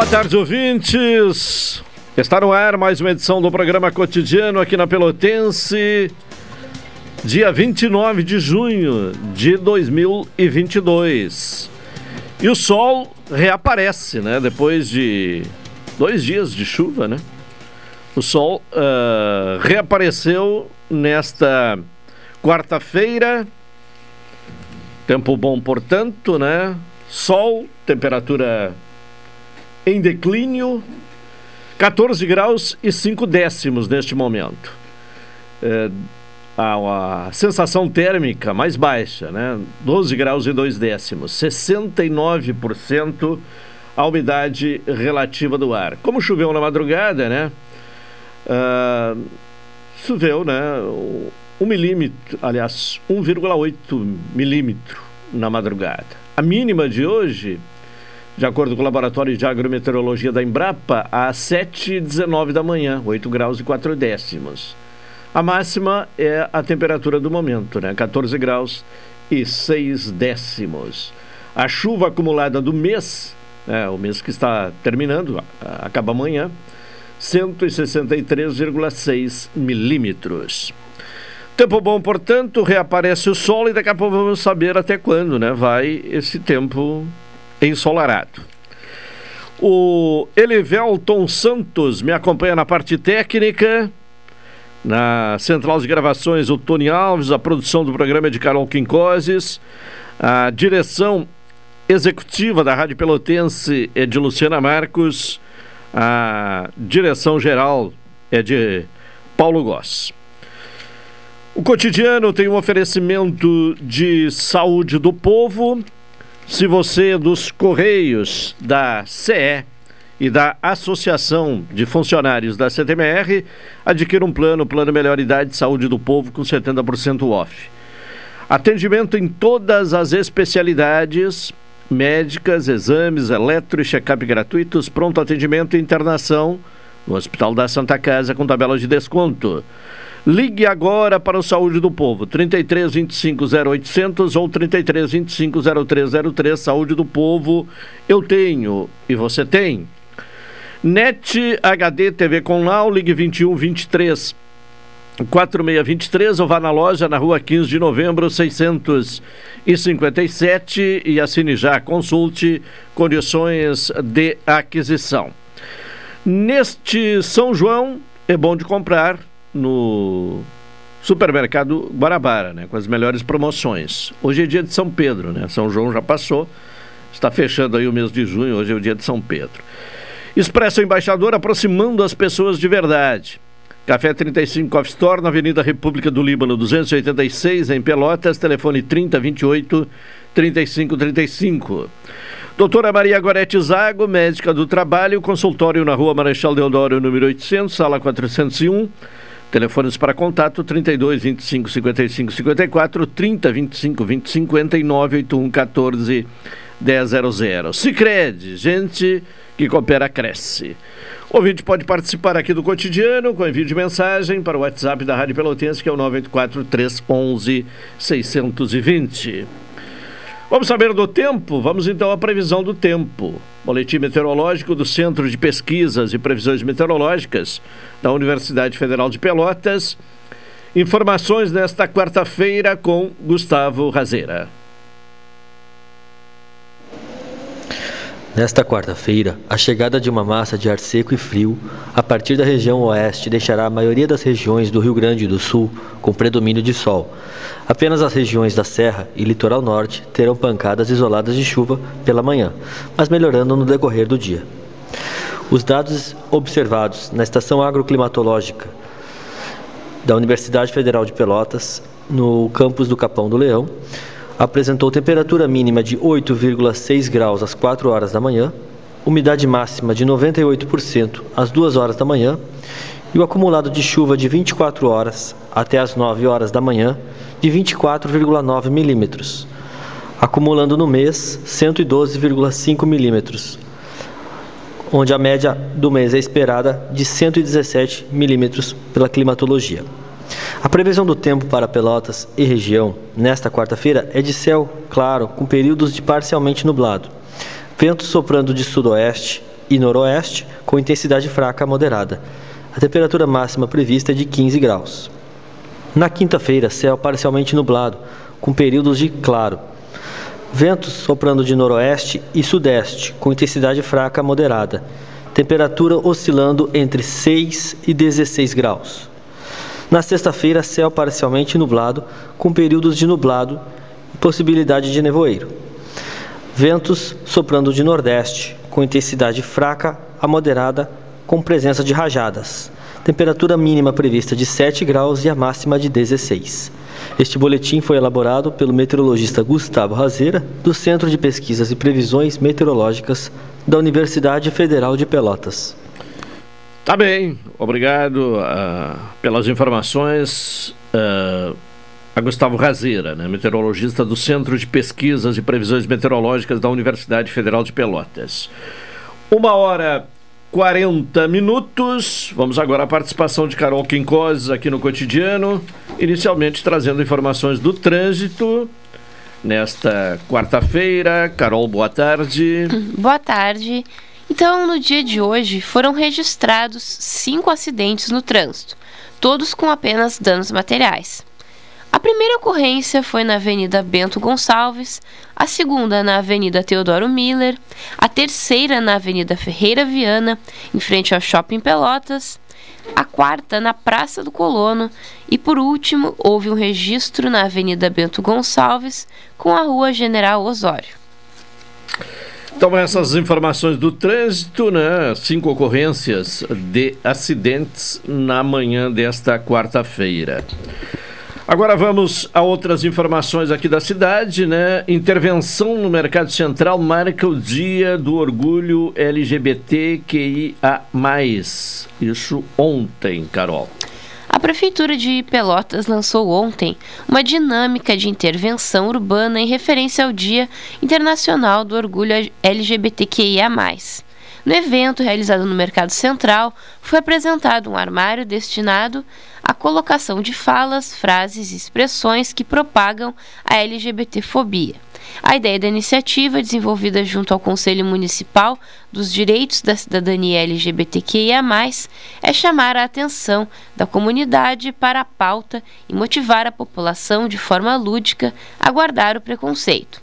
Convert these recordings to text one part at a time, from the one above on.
Boa tarde, ouvintes. Está no ar mais uma edição do programa cotidiano aqui na Pelotense, dia 29 de junho de 2022. E o sol reaparece, né? Depois de dois dias de chuva, né? O sol uh, reapareceu nesta quarta-feira. Tempo bom, portanto, né? Sol, temperatura em declínio, 14 graus e 5 décimos neste momento. É, a, a, sensação térmica mais baixa, né? 12 graus e 2 décimos, 69% a umidade relativa do ar. Como choveu na madrugada, né? Uh, choveu, né? Um milímetro, aliás, 1,8 milímetro na madrugada. A mínima de hoje de acordo com o Laboratório de Agrometeorologia da Embrapa, às 7h19 da manhã, 8 graus e 4 décimos. A máxima é a temperatura do momento, né? 14 graus e 6 décimos. A chuva acumulada do mês, né? o mês que está terminando, acaba amanhã, 163,6 milímetros. Tempo bom, portanto, reaparece o sol e daqui a pouco vamos saber até quando né? vai esse tempo ensolarado. O Elivelton Santos me acompanha na parte técnica. Na central de gravações, o Tony Alves, a produção do programa é de Carol Quincoses, a direção executiva da Rádio Pelotense é de Luciana Marcos, a direção geral é de Paulo Goss. O cotidiano tem um oferecimento de saúde do povo se você é dos Correios da CE e da Associação de Funcionários da CTMR, adquira um plano, Plano Melhor Idade de Saúde do Povo com 70% off. Atendimento em todas as especialidades médicas, exames, eletro e check-up gratuitos, pronto atendimento e internação no Hospital da Santa Casa com tabela de desconto. Ligue agora para o Saúde do Povo, 33 25 0800 ou 33 25 0303. Saúde do Povo, eu tenho e você tem. NET HD TV com Lau, ligue 21 23 4623 ou vá na loja na rua 15 de novembro 657 e assine já, consulte condições de aquisição. Neste São João é bom de comprar no supermercado Guarabara, né, com as melhores promoções. Hoje é dia de São Pedro, né? São João já passou, está fechando aí o mês de junho, hoje é o dia de São Pedro. Expresso Embaixador aproximando as pessoas de verdade. Café 35 Coffee Store, na Avenida República do Líbano, 286, em Pelotas, telefone 3028 3535. Doutora Maria Gorete Zago, médica do trabalho, consultório na Rua Marechal Deodoro, número 800, sala 401. Telefones para contato 32 25 55 54 30 25 20 59 81 14 100. Sicredi, gente que coopera cresce. O ouvinte pode participar aqui do cotidiano com envio de mensagem para o WhatsApp da Rádio Pelotense, que é o 984 311 620. Vamos saber do tempo? Vamos então à previsão do tempo. Boletim meteorológico do Centro de Pesquisas e Previsões Meteorológicas da Universidade Federal de Pelotas. Informações nesta quarta-feira com Gustavo Razeira. Nesta quarta-feira, a chegada de uma massa de ar seco e frio a partir da região oeste deixará a maioria das regiões do Rio Grande do Sul com predomínio de sol. Apenas as regiões da Serra e Litoral Norte terão pancadas isoladas de chuva pela manhã, mas melhorando no decorrer do dia. Os dados observados na estação agroclimatológica da Universidade Federal de Pelotas, no campus do Capão do Leão, apresentou temperatura mínima de 8,6 graus às 4 horas da manhã, umidade máxima de 98% às 2 horas da manhã e o acumulado de chuva de 24 horas até as 9 horas da manhã de 24,9 milímetros, acumulando no mês 112,5 milímetros, onde a média do mês é esperada de 117 milímetros pela climatologia. A previsão do tempo para Pelotas e região nesta quarta-feira é de céu claro, com períodos de parcialmente nublado. Vento soprando de sudoeste e noroeste, com intensidade fraca a moderada. A temperatura máxima prevista é de 15 graus. Na quinta-feira, céu parcialmente nublado, com períodos de claro. Ventos soprando de noroeste e sudeste, com intensidade fraca a moderada. Temperatura oscilando entre 6 e 16 graus. Na sexta-feira, céu parcialmente nublado, com períodos de nublado e possibilidade de nevoeiro. Ventos soprando de nordeste, com intensidade fraca a moderada, com presença de rajadas. Temperatura mínima prevista de 7 graus e a máxima de 16. Este boletim foi elaborado pelo meteorologista Gustavo Razeira, do Centro de Pesquisas e Previsões Meteorológicas da Universidade Federal de Pelotas. Tá bem, obrigado uh, pelas informações. Uh, a Gustavo Razeira, né, meteorologista do Centro de Pesquisas e Previsões Meteorológicas da Universidade Federal de Pelotas. Uma hora 40 minutos. Vamos agora à participação de Carol Quincoses aqui no cotidiano, inicialmente trazendo informações do trânsito. Nesta quarta-feira, Carol, boa tarde. Boa tarde. Então, no dia de hoje, foram registrados cinco acidentes no trânsito, todos com apenas danos materiais. A primeira ocorrência foi na Avenida Bento Gonçalves, a segunda na Avenida Teodoro Miller, a terceira na Avenida Ferreira Viana, em frente ao Shopping Pelotas, a quarta na Praça do Colono e, por último, houve um registro na Avenida Bento Gonçalves com a Rua General Osório. Então, essas informações do trânsito, né? Cinco ocorrências de acidentes na manhã desta quarta-feira. Agora vamos a outras informações aqui da cidade, né? Intervenção no Mercado Central marca o dia do orgulho LGBTQIA+. Isso ontem, Carol. A Prefeitura de Pelotas lançou ontem uma dinâmica de intervenção urbana em referência ao Dia Internacional do Orgulho LGBTQIA. No evento realizado no Mercado Central, foi apresentado um armário destinado à colocação de falas, frases e expressões que propagam a LGBTfobia. A ideia da iniciativa, desenvolvida junto ao Conselho Municipal dos Direitos da Cidadania LGBTQIA, é chamar a atenção da comunidade para a pauta e motivar a população de forma lúdica a guardar o preconceito.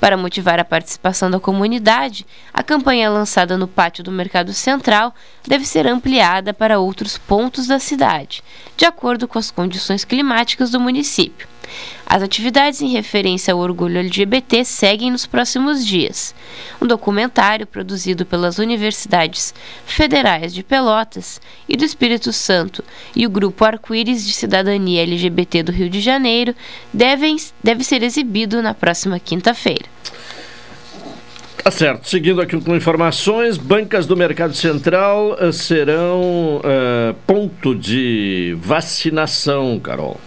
Para motivar a participação da comunidade, a campanha lançada no pátio do Mercado Central deve ser ampliada para outros pontos da cidade, de acordo com as condições climáticas do município. As atividades em referência ao orgulho LGBT seguem nos próximos dias. Um documentário produzido pelas universidades federais de Pelotas e do Espírito Santo e o grupo Arco-Íris de Cidadania LGBT do Rio de Janeiro devem, deve ser exibido na próxima quinta-feira. Tá certo. Seguindo aqui com informações, bancas do Mercado Central uh, serão uh, ponto de vacinação, Carol.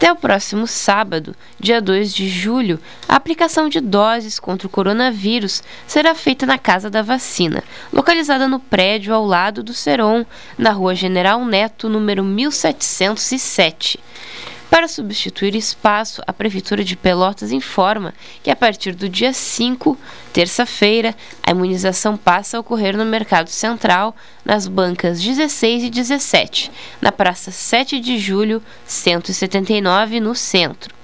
Até o próximo sábado, dia 2 de julho, a aplicação de doses contra o coronavírus será feita na Casa da Vacina, localizada no prédio ao lado do Seron, na Rua General Neto, número 1707. Para substituir espaço, a Prefeitura de Pelotas informa que a partir do dia 5, terça-feira, a imunização passa a ocorrer no Mercado Central, nas bancas 16 e 17, na Praça 7 de Julho, 179, no centro.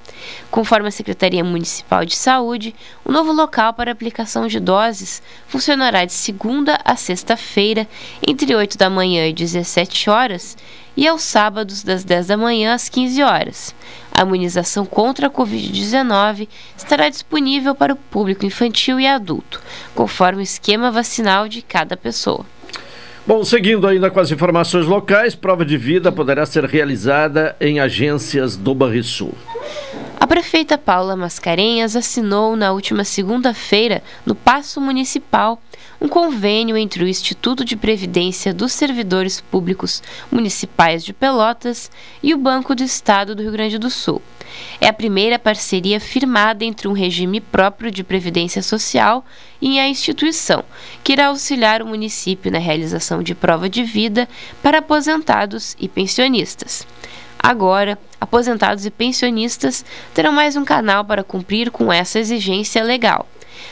Conforme a Secretaria Municipal de Saúde, o novo local para aplicação de doses funcionará de segunda a sexta-feira, entre 8 da manhã e 17 horas, e aos sábados, das 10 da manhã às 15 horas. A imunização contra a Covid-19 estará disponível para o público infantil e adulto, conforme o esquema vacinal de cada pessoa. Bom, seguindo ainda com as informações locais, prova de vida poderá ser realizada em agências do Banrisul. A prefeita Paula Mascarenhas assinou na última segunda-feira, no Paço Municipal, um convênio entre o Instituto de Previdência dos Servidores Públicos Municipais de Pelotas e o Banco do Estado do Rio Grande do Sul. É a primeira parceria firmada entre um regime próprio de previdência social e a instituição, que irá auxiliar o município na realização de prova de vida para aposentados e pensionistas. Agora, aposentados e pensionistas terão mais um canal para cumprir com essa exigência legal.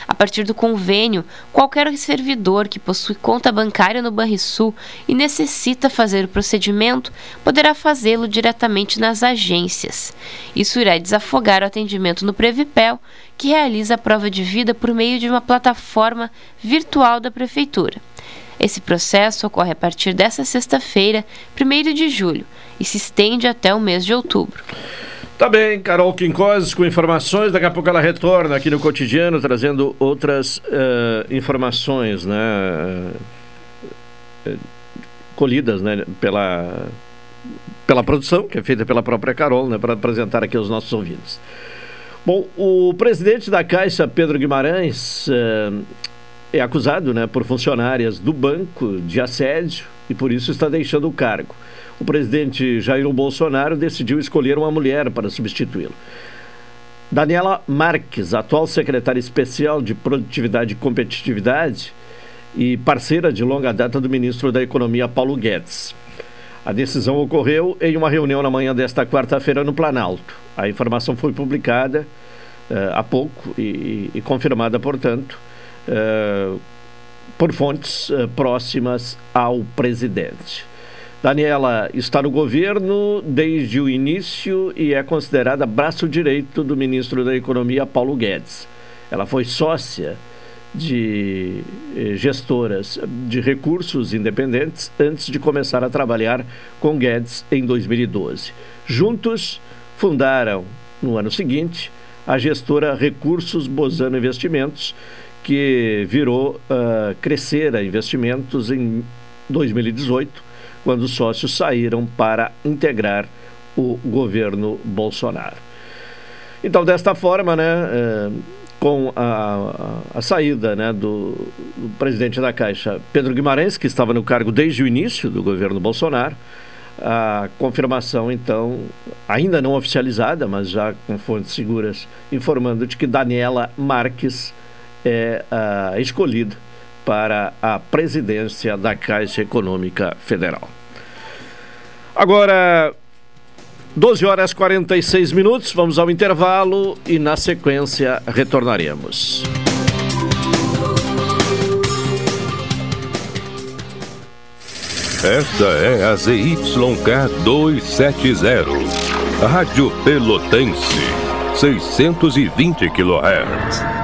A partir do convênio, qualquer servidor que possui conta bancária no Banrisul e necessita fazer o procedimento poderá fazê-lo diretamente nas agências. Isso irá desafogar o atendimento no Previpel, que realiza a prova de vida por meio de uma plataforma virtual da Prefeitura. Esse processo ocorre a partir desta sexta-feira, 1 de julho, e se estende até o mês de outubro. Tá bem, Carol Quincoses com informações. Daqui a pouco ela retorna aqui no cotidiano, trazendo outras uh, informações, né? Uh, colhidas né? Pela, pela produção, que é feita pela própria Carol, né? Para apresentar aqui aos nossos ouvintes. Bom, o presidente da Caixa, Pedro Guimarães, uh, é acusado né, por funcionárias do banco de assédio e por isso está deixando o cargo o presidente Jair Bolsonaro decidiu escolher uma mulher para substituí-lo. Daniela Marques, atual secretária especial de Produtividade e Competitividade e parceira de longa data do ministro da Economia Paulo Guedes. A decisão ocorreu em uma reunião na manhã desta quarta-feira no Planalto. A informação foi publicada uh, há pouco e, e confirmada, portanto, uh, por fontes uh, próximas ao presidente. Daniela está no governo desde o início e é considerada braço direito do ministro da Economia, Paulo Guedes. Ela foi sócia de eh, gestoras de recursos independentes antes de começar a trabalhar com Guedes em 2012. Juntos, fundaram, no ano seguinte, a gestora Recursos Bozano Investimentos, que virou uh, Crescera Investimentos em 2018 quando os sócios saíram para integrar o governo Bolsonaro. Então, desta forma, né, é, com a, a, a saída né, do, do, presidente da Caixa, Pedro Guimarães, que estava no cargo desde o início do governo Bolsonaro, a confirmação, então, ainda não oficializada, mas já com fontes seguras, informando de que Daniela Marques é a escolhida para a presidência da Caixa Econômica Federal. Agora, 12 horas 46 minutos, vamos ao intervalo e na sequência retornaremos. Esta é a ZYK 270, Rádio Pelotense, 620 kHz.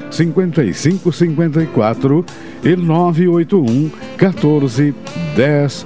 5554 e 981 14 10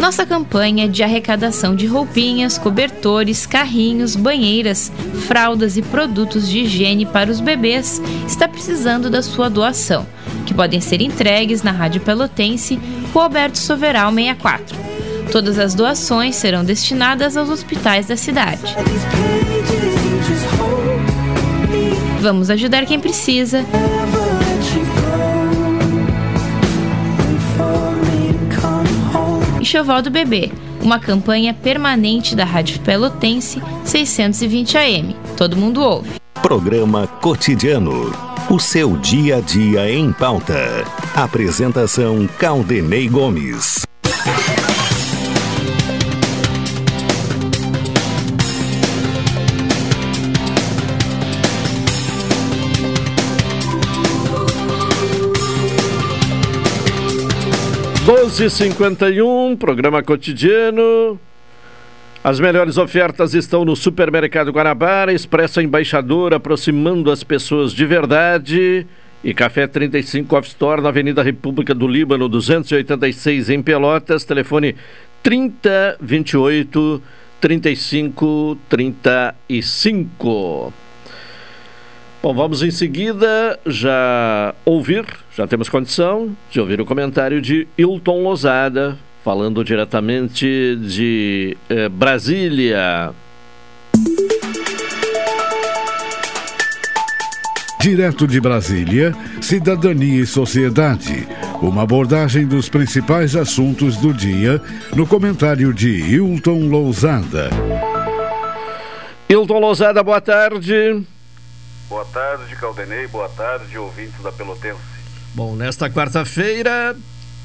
Nossa campanha de arrecadação de roupinhas, cobertores, carrinhos, banheiras, fraldas e produtos de higiene para os bebês está precisando da sua doação, que podem ser entregues na Rádio Pelotense, Rua Alberto Soveral 64. Todas as doações serão destinadas aos hospitais da cidade. Vamos ajudar quem precisa. Enxoval do Bebê, uma campanha permanente da Rádio Pelotense 620 AM. Todo mundo ouve. Programa Cotidiano. O seu dia a dia em pauta. Apresentação Caldenei Gomes. Doze cinquenta e um, programa cotidiano. As melhores ofertas estão no Supermercado Guanabara, Expresso Embaixador, aproximando as pessoas de verdade. E Café 35 Off Store na Avenida República do Líbano, 286 em Pelotas. Telefone 3028 35 35. Bom, vamos em seguida já ouvir, já temos condição de ouvir o comentário de Hilton Lozada, falando diretamente de eh, Brasília. Direto de Brasília, Cidadania e Sociedade. Uma abordagem dos principais assuntos do dia no comentário de Hilton Lousada. Hilton Lousada, boa tarde. Boa tarde, Caldenei. Boa tarde, ouvintes da Pelotense. Bom, nesta quarta-feira,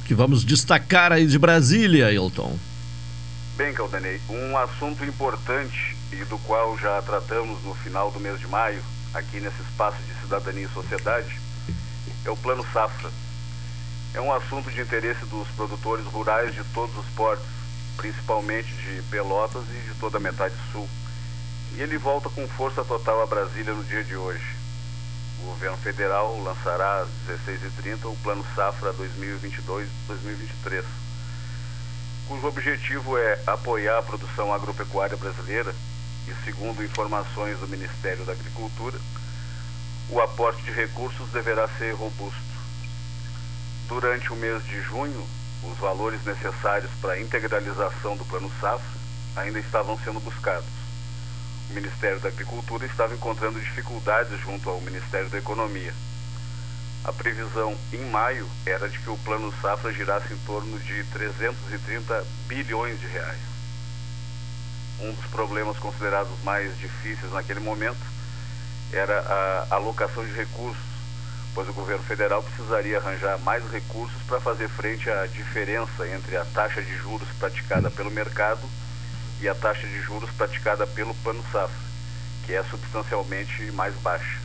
que vamos destacar aí de Brasília, Hilton. Bem, Caldenei, um assunto importante e do qual já tratamos no final do mês de maio, aqui nesse espaço de cidadania e sociedade, é o Plano Safra. É um assunto de interesse dos produtores rurais de todos os portos, principalmente de Pelotas e de toda a metade sul. E ele volta com força total a Brasília no dia de hoje. O governo federal lançará às 16h30 o Plano Safra 2022-2023, cujo objetivo é apoiar a produção agropecuária brasileira e, segundo informações do Ministério da Agricultura, o aporte de recursos deverá ser robusto. Durante o mês de junho, os valores necessários para a integralização do Plano Safra ainda estavam sendo buscados Ministério da Agricultura estava encontrando dificuldades junto ao Ministério da Economia. A previsão em maio era de que o plano safra girasse em torno de 330 bilhões de reais. Um dos problemas considerados mais difíceis naquele momento era a alocação de recursos, pois o governo federal precisaria arranjar mais recursos para fazer frente à diferença entre a taxa de juros praticada pelo mercado e a taxa de juros praticada pelo plano safra, que é substancialmente mais baixa.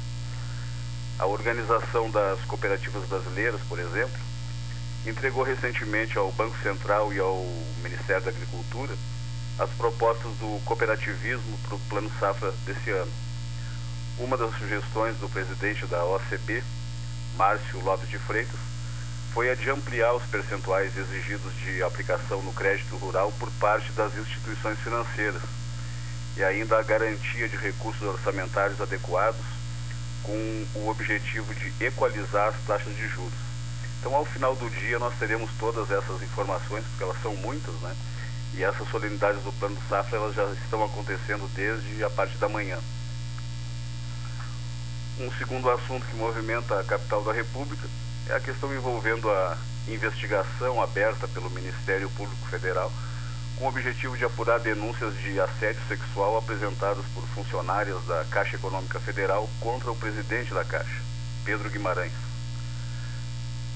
A Organização das Cooperativas Brasileiras, por exemplo, entregou recentemente ao Banco Central e ao Ministério da Agricultura as propostas do cooperativismo para o Plano Safra desse ano. Uma das sugestões do presidente da OCB, Márcio Lopes de Freitas, foi a de ampliar os percentuais exigidos de aplicação no crédito rural por parte das instituições financeiras e ainda a garantia de recursos orçamentários adequados com o objetivo de equalizar as taxas de juros. Então, ao final do dia, nós teremos todas essas informações, porque elas são muitas, né? E essas solenidades do Plano Safra, elas já estão acontecendo desde a parte da manhã. Um segundo assunto que movimenta a capital da República é a questão envolvendo a investigação aberta pelo Ministério Público Federal com o objetivo de apurar denúncias de assédio sexual apresentadas por funcionárias da Caixa Econômica Federal contra o presidente da Caixa, Pedro Guimarães.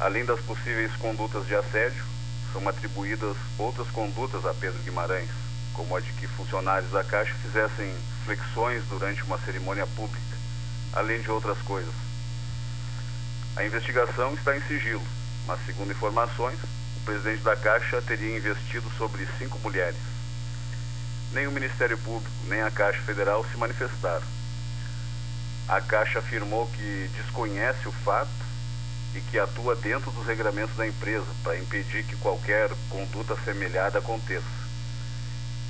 Além das possíveis condutas de assédio, são atribuídas outras condutas a Pedro Guimarães, como a de que funcionários da Caixa fizessem flexões durante uma cerimônia pública, além de outras coisas. A investigação está em sigilo, mas, segundo informações, o presidente da Caixa teria investido sobre cinco mulheres. Nem o Ministério Público, nem a Caixa Federal se manifestaram. A Caixa afirmou que desconhece o fato e que atua dentro dos regramentos da empresa para impedir que qualquer conduta semelhada aconteça.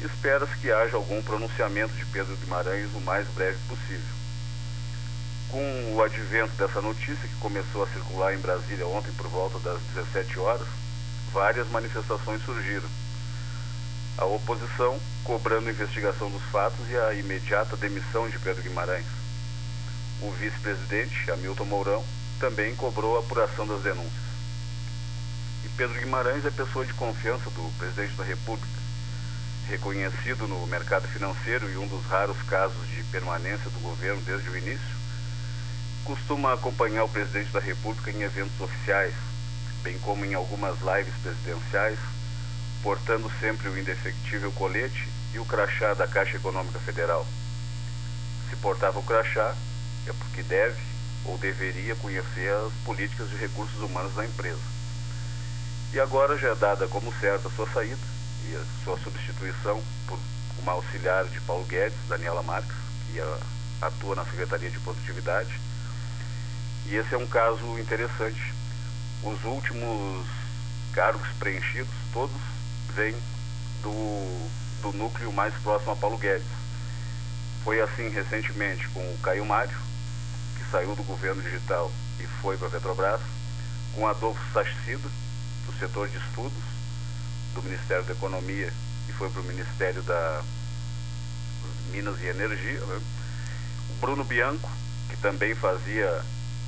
Espera-se que haja algum pronunciamento de Pedro Guimarães o mais breve possível. Com o advento dessa notícia, que começou a circular em Brasília ontem por volta das 17 horas, várias manifestações surgiram. A oposição cobrando investigação dos fatos e a imediata demissão de Pedro Guimarães. O vice-presidente, Hamilton Mourão, também cobrou a apuração das denúncias. E Pedro Guimarães é pessoa de confiança do presidente da República, reconhecido no mercado financeiro e um dos raros casos de permanência do governo desde o início, costuma acompanhar o presidente da República em eventos oficiais, bem como em algumas lives presidenciais, portando sempre o indefectível colete e o crachá da Caixa Econômica Federal. Se portava o crachá, é porque deve ou deveria conhecer as políticas de recursos humanos da empresa. E agora já é dada como certa a sua saída e a sua substituição por uma auxiliar de Paulo Guedes, Daniela Marques, que atua na Secretaria de Produtividade. E esse é um caso interessante. Os últimos cargos preenchidos, todos vêm do, do núcleo mais próximo a Paulo Guedes. Foi assim recentemente com o Caio Mário, que saiu do governo digital e foi para a Petrobras, com Adolfo Sachsida, do setor de estudos do Ministério da Economia e foi para o Ministério da Minas e Energia. Né? Bruno Bianco, que também fazia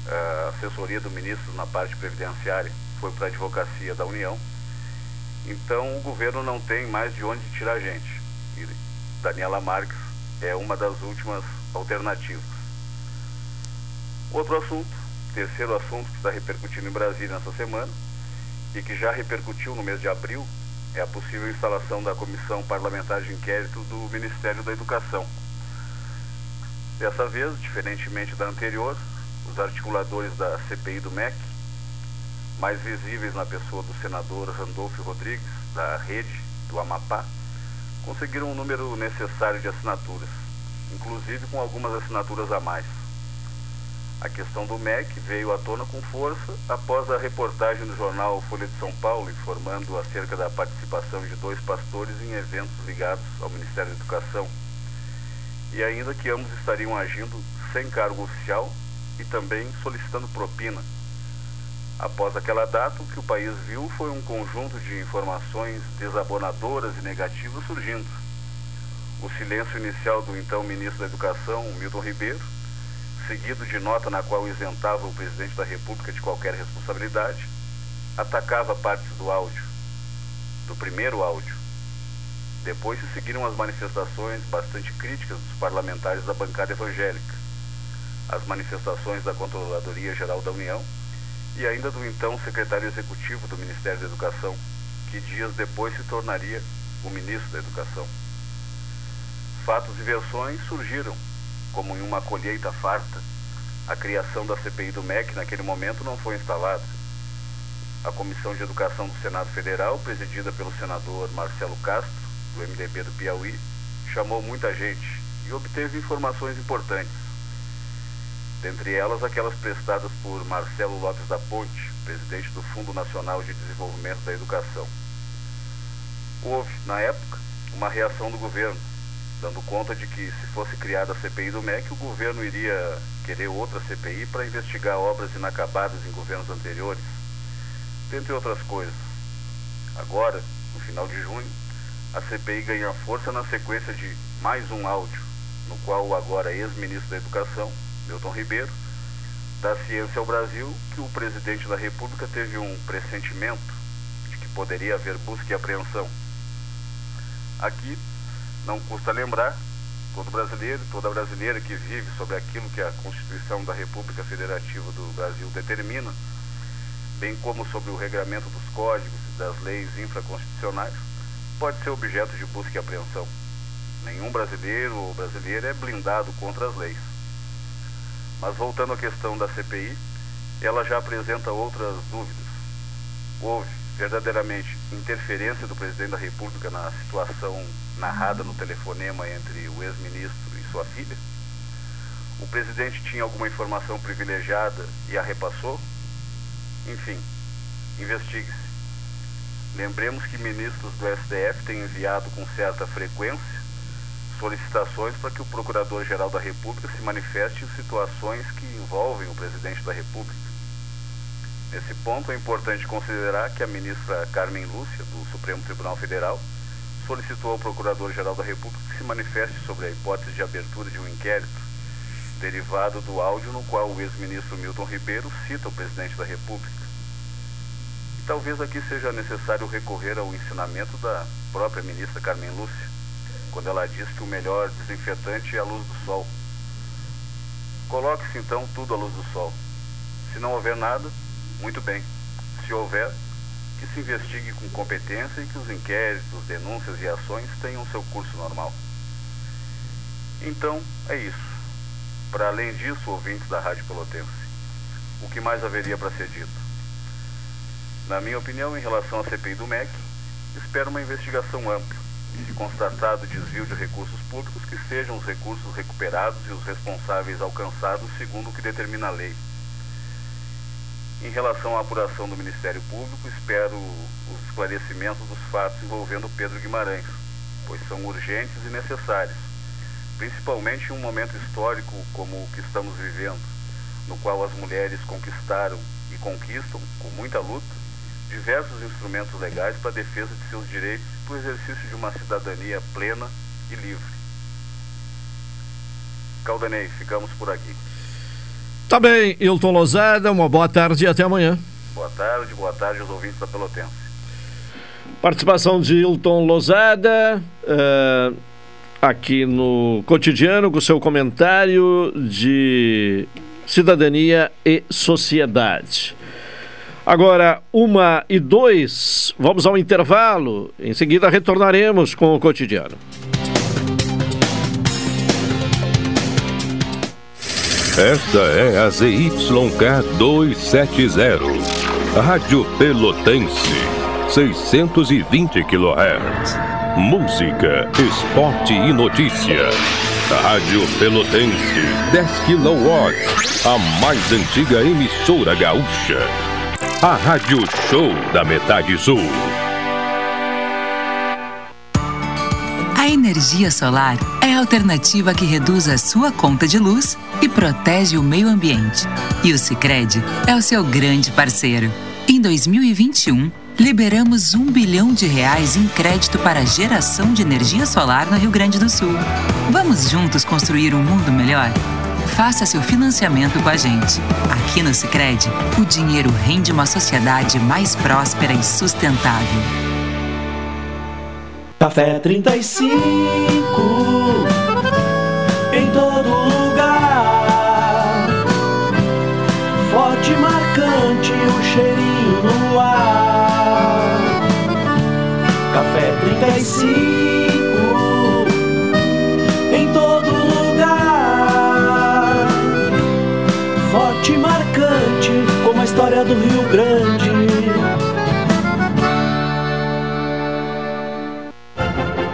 uh, assessoria do ministro na parte previdenciária, foi para a advocacia da União. Então o governo não tem mais de onde tirar gente. E Daniela Marques é uma das últimas alternativas. Outro assunto, terceiro assunto que está repercutindo em Brasília nessa semana e que já repercutiu no mês de abril, é a possível instalação da Comissão Parlamentar de Inquérito do Ministério da Educação. Dessa vez, diferentemente da anterior, os articuladores da CPI do MEC, mais visíveis na pessoa do senador Randolfo Rodrigues, da rede do Amapá, conseguiram o um número necessário de assinaturas, inclusive com algumas assinaturas a mais. A questão do MEC veio à tona com força após a reportagem do jornal Folha de São Paulo informando acerca da participação de dois pastores em eventos ligados ao Ministério da Educação, e ainda que ambos estariam agindo sem cargo oficial e também solicitando propina. Após aquela data, o que o país viu foi um conjunto de informações desabonadoras e negativas surgindo. O silêncio inicial do então ministro da Educação, Milton Ribeiro, seguido de nota na qual isentava o presidente da República de qualquer responsabilidade, atacava partes do áudio, do primeiro áudio. Depois se seguiram as manifestações bastante críticas dos parlamentares da bancada evangélica, as manifestações da Controladoria Geral da União e ainda do então secretário executivo do Ministério da Educação, que dias depois se tornaria o ministro da Educação. Fatos e versões surgiram, como em uma colheita farta. A criação da CPI do MEC naquele momento não foi instalada. A Comissão de Educação do Senado Federal, presidida pelo senador Marcelo Castro, do MDB do Piauí, chamou muita gente e obteve informações importantes. Dentre elas, aquelas prestadas por Marcelo Lopes da Ponte, presidente do Fundo Nacional de Desenvolvimento da Educação. Houve, na época, uma reação do governo, dando conta de que, se fosse criada a CPI do MEC, o governo iria querer outra CPI para investigar obras inacabadas em governos anteriores, dentre outras coisas. Agora, no final de junho, a CPI ganha força na sequência de mais um áudio, no qual o agora ex-ministro da Educação, Milton Ribeiro, dá ciência ao Brasil que o presidente da República teve um pressentimento de que poderia haver busca e apreensão. Aqui, não custa lembrar, todo brasileiro, toda brasileira que vive sobre aquilo que a Constituição da República Federativa do Brasil determina, bem como sobre o regramento dos códigos e das leis infraconstitucionais, pode ser objeto de busca e apreensão. Nenhum brasileiro ou brasileira é blindado contra as leis. Mas voltando à questão da CPI, ela já apresenta outras dúvidas. Houve verdadeiramente interferência do presidente da República na situação narrada no telefonema entre o ex-ministro e sua filha? O presidente tinha alguma informação privilegiada e a repassou? Enfim, investigue-se. Lembremos que ministros do STF têm enviado com certa frequência solicitações para que o Procurador-Geral da República se manifeste em situações que envolvem o presidente da República. Nesse ponto, é importante considerar que a ministra Carmen Lúcia, do Supremo Tribunal Federal, solicitou ao Procurador-Geral da República que se manifeste sobre a hipótese de abertura de um inquérito derivado do áudio no qual o ex-ministro Milton Ribeiro cita o presidente da República. E talvez aqui seja necessário recorrer ao ensinamento da própria ministra Carmen Lúcia, quando ela diz que o melhor desinfetante é a luz do sol. Coloque-se então tudo à luz do sol. Se não houver nada, muito bem. Se houver, que se investigue com competência e que os inquéritos, denúncias e ações tenham seu curso normal. Então, é isso. Para além disso, ouvintes da Rádio Pelotense, o que mais haveria para ser dito? Na minha opinião, em relação à CPI do MEC, espero uma investigação ampla se constatado desvio de recursos públicos, que sejam os recursos recuperados e os responsáveis alcançados segundo o que determina a lei. Em relação à apuração do Ministério Público, espero os esclarecimentos dos fatos envolvendo Pedro Guimarães, pois são urgentes e necessários, principalmente em um momento histórico como o que estamos vivendo, no qual as mulheres conquistaram e conquistam, com muita luta, diversos instrumentos legais para a defesa de seus direitos e para o exercício de uma cidadania plena e livre. Caldanei, ficamos por aqui. Tá bem, Hilton Lozada, uma boa tarde e até amanhã. Boa tarde, boa tarde aos ouvintes da Pelotense. Participação de Hilton Lozada uh, aqui no cotidiano com seu comentário de cidadania e sociedade. Agora, uma e dois, vamos ao intervalo. Em seguida, retornaremos com o cotidiano. Esta é a ZYK 270, Rádio Pelotense, 620 kHz. Música, esporte e notícia. Rádio Pelotense, 10 kW, a mais antiga emissora gaúcha. A Rádio Show da Metade Sul. A energia solar é a alternativa que reduz a sua conta de luz e protege o meio ambiente. E o Sicredi é o seu grande parceiro. Em 2021, liberamos um bilhão de reais em crédito para geração de energia solar no Rio Grande do Sul. Vamos juntos construir um mundo melhor? Faça seu financiamento com a gente. Aqui no Sicredi, o dinheiro rende uma sociedade mais próspera e sustentável. Café 35 Rio Grande.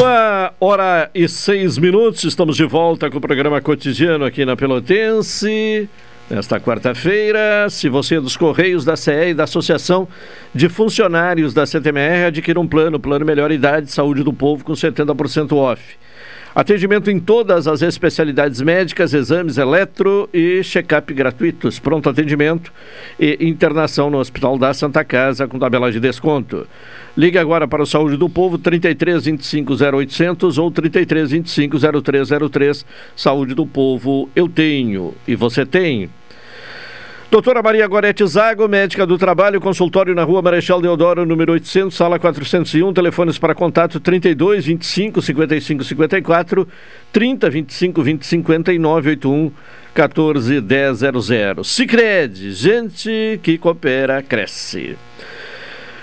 Uma hora e seis minutos, estamos de volta com o programa cotidiano aqui na Pelotense. Nesta quarta-feira, se você é dos Correios, da CE e da Associação de Funcionários da CTMR, adquira um plano, Plano Melhor Idade Saúde do Povo com 70% off. Atendimento em todas as especialidades médicas, exames eletro e check-up gratuitos, pronto atendimento e internação no Hospital da Santa Casa com tabela de desconto. Ligue agora para o Saúde do Povo 33 25 0800 ou 33 25 0303. Saúde do Povo, eu tenho e você tem. Doutora Maria Gorete Zago, médica do trabalho, consultório na rua Marechal Deodoro, número 800, sala 401, telefones para contato 32 25 55 54, 30 25 20 59, 81 14 10 00. Cicred, gente que coopera, cresce.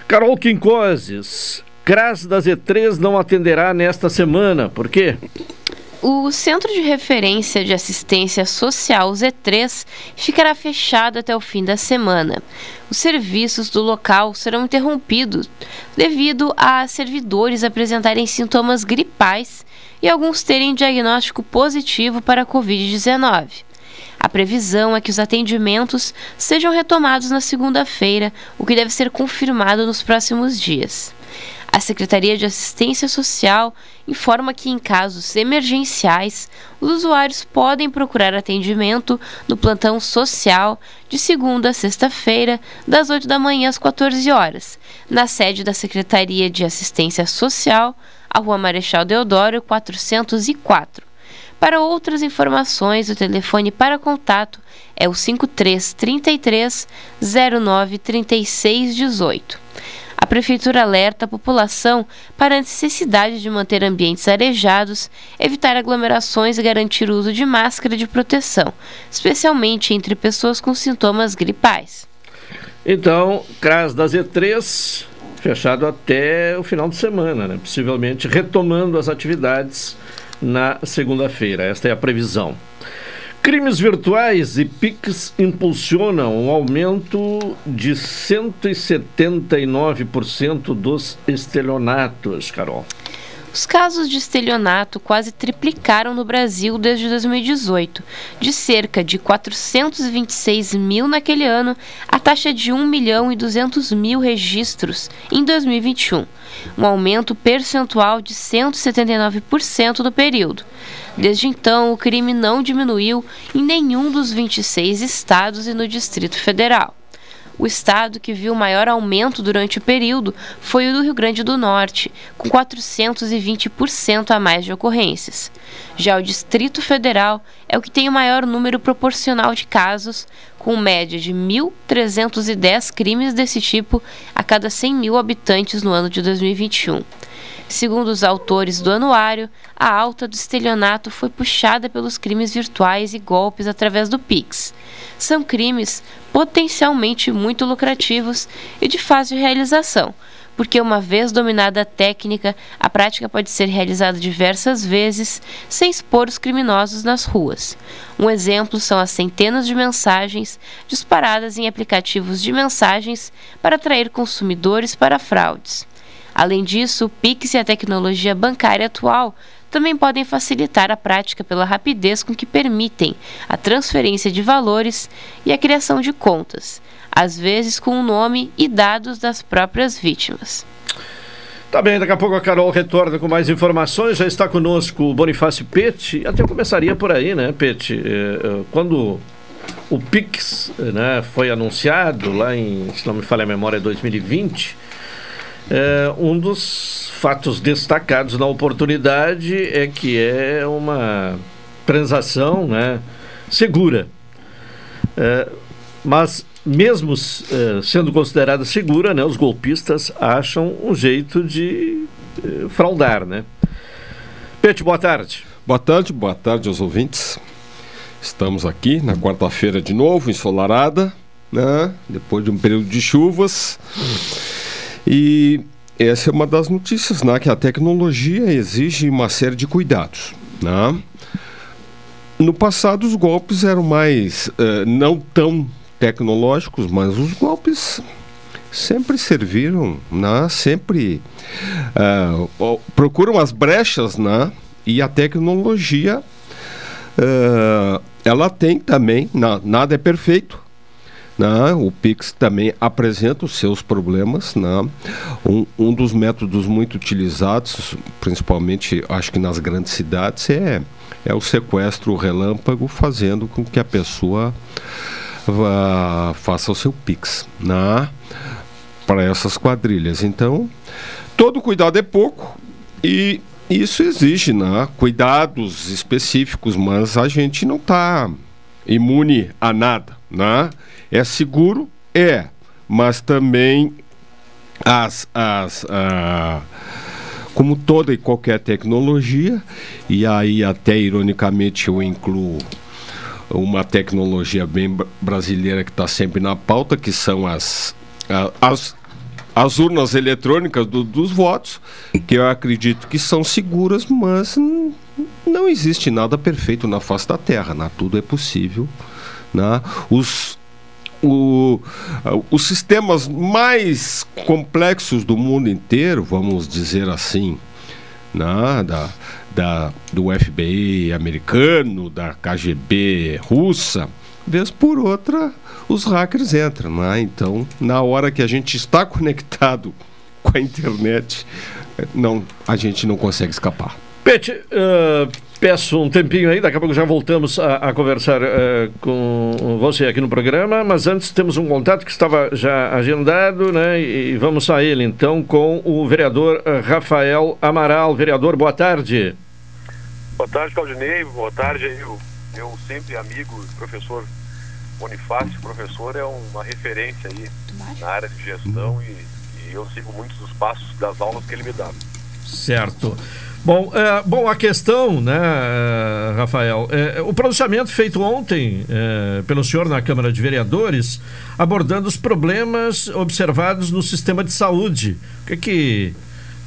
Carol Quincoses, CRAS da Z3 não atenderá nesta semana, por quê? O Centro de Referência de Assistência Social Z3 ficará fechado até o fim da semana. Os serviços do local serão interrompidos devido a servidores apresentarem sintomas gripais e alguns terem diagnóstico positivo para a Covid-19. A previsão é que os atendimentos sejam retomados na segunda-feira, o que deve ser confirmado nos próximos dias. A Secretaria de Assistência Social informa que, em casos emergenciais, os usuários podem procurar atendimento no plantão social de segunda a sexta-feira, das 8 da manhã às 14 horas, na sede da Secretaria de Assistência Social, a Rua Marechal Deodoro 404. Para outras informações, o telefone para contato é o 5333 093618. A Prefeitura alerta a população para a necessidade de manter ambientes arejados, evitar aglomerações e garantir o uso de máscara de proteção, especialmente entre pessoas com sintomas gripais. Então, CRAS da Z3 fechado até o final de semana, né? possivelmente retomando as atividades na segunda-feira. Esta é a previsão. Crimes virtuais e PIX impulsionam um aumento de 179% dos estelionatos, Carol. Os casos de estelionato quase triplicaram no Brasil desde 2018. De cerca de 426 mil naquele ano, a taxa de 1 milhão e 200 mil registros em 2021, um aumento percentual de 179% no período. Desde então, o crime não diminuiu em nenhum dos 26 estados e no Distrito Federal. O estado que viu maior aumento durante o período foi o do Rio Grande do Norte, com 420% a mais de ocorrências. Já o Distrito Federal é o que tem o maior número proporcional de casos, com média de 1.310 crimes desse tipo cada 100 mil habitantes no ano de 2021. Segundo os autores do anuário, a alta do estelionato foi puxada pelos crimes virtuais e golpes através do Pix. São crimes potencialmente muito lucrativos e de fácil realização, porque uma vez dominada a técnica, a prática pode ser realizada diversas vezes sem expor os criminosos nas ruas. Um exemplo são as centenas de mensagens disparadas em aplicativos de mensagens para atrair consumidores para fraudes. Além disso, o Pix e a tecnologia bancária atual também podem facilitar a prática pela rapidez com que permitem a transferência de valores e a criação de contas, às vezes com o nome e dados das próprias vítimas. Tá bem, daqui a pouco a Carol retorna com mais informações. Já está conosco o Bonifácio Pete. Até começaria por aí, né, Pete? É, quando o Pix né, foi anunciado lá em, se não me falha a memória, 2020 é, um dos fatos destacados na oportunidade é que é uma transação né, segura. É, mas, mesmo é, sendo considerada segura, né, os golpistas acham um jeito de é, fraudar. Né? Pete, boa tarde. Boa tarde, boa tarde aos ouvintes. Estamos aqui na quarta-feira de novo, ensolarada, né? depois de um período de chuvas. E essa é uma das notícias, né? Que a tecnologia exige uma série de cuidados, né? No passado, os golpes eram mais uh, não tão tecnológicos, mas os golpes sempre serviram, né? Sempre uh, procuram as brechas, né? E a tecnologia, uh, ela tem também, na, nada é perfeito, né? O Pix também apresenta os seus problemas. Né? Um, um dos métodos muito utilizados, principalmente acho que nas grandes cidades, é, é o sequestro relâmpago, fazendo com que a pessoa vá, faça o seu Pix né? para essas quadrilhas. Então, todo cuidado é pouco e isso exige né? cuidados específicos, mas a gente não está imune a nada. Né? É seguro? É, mas também as, as, ah, como toda e qualquer tecnologia, e aí até ironicamente eu incluo uma tecnologia bem brasileira que está sempre na pauta, que são as, as, as urnas eletrônicas do, dos votos, que eu acredito que são seguras, mas não existe nada perfeito na face da Terra, né? tudo é possível. Né? Os o, os sistemas mais complexos do mundo inteiro, vamos dizer assim, né, da, da, do FBI americano, da KGB russa, vez por outra os hackers entram. Né? Então, na hora que a gente está conectado com a internet, não, a gente não consegue escapar. Pete, uh, peço um tempinho aí, daqui a pouco já voltamos a, a conversar uh, com você aqui no programa, mas antes temos um contato que estava já agendado, né? E vamos a ele então com o vereador uh, Rafael Amaral. Vereador, boa tarde. Boa tarde, Claudinei. Boa tarde aí, o meu sempre amigo, professor Bonifácio. professor é uma referência aí na área de gestão e, e eu sigo muitos dos passos das aulas que ele me dá. Certo. Bom, é, bom, a questão, né, Rafael, é, o pronunciamento feito ontem é, pelo senhor na Câmara de Vereadores, abordando os problemas observados no sistema de saúde. O que, que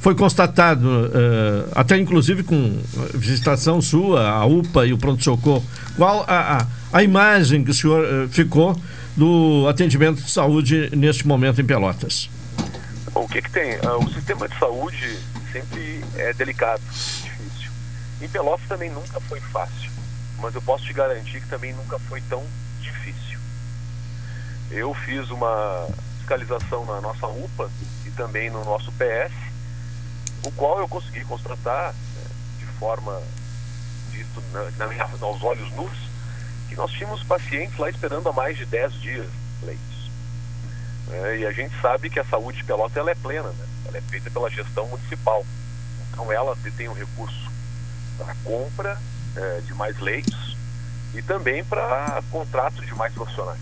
foi constatado, é, até inclusive com visitação sua, a UPA e o pronto-socorro, qual a, a, a, imagem que o senhor é, ficou do atendimento de saúde neste momento em Pelotas? O que, que tem? Ah, o sistema de saúde sempre é delicado, difícil. Em Pelotas também nunca foi fácil, mas eu posso te garantir que também nunca foi tão difícil. Eu fiz uma fiscalização na nossa UPA e também no nosso PS, o qual eu consegui constatar né, de forma visto na, minha, aos olhos nus que nós tínhamos pacientes lá esperando há mais de 10 dias leitos. É, e a gente sabe que a saúde de Pelotas ela é plena, né? ela é feita pela gestão municipal. Então ela tem o um recurso para compra é, de mais leitos e também para contrato de mais profissionais.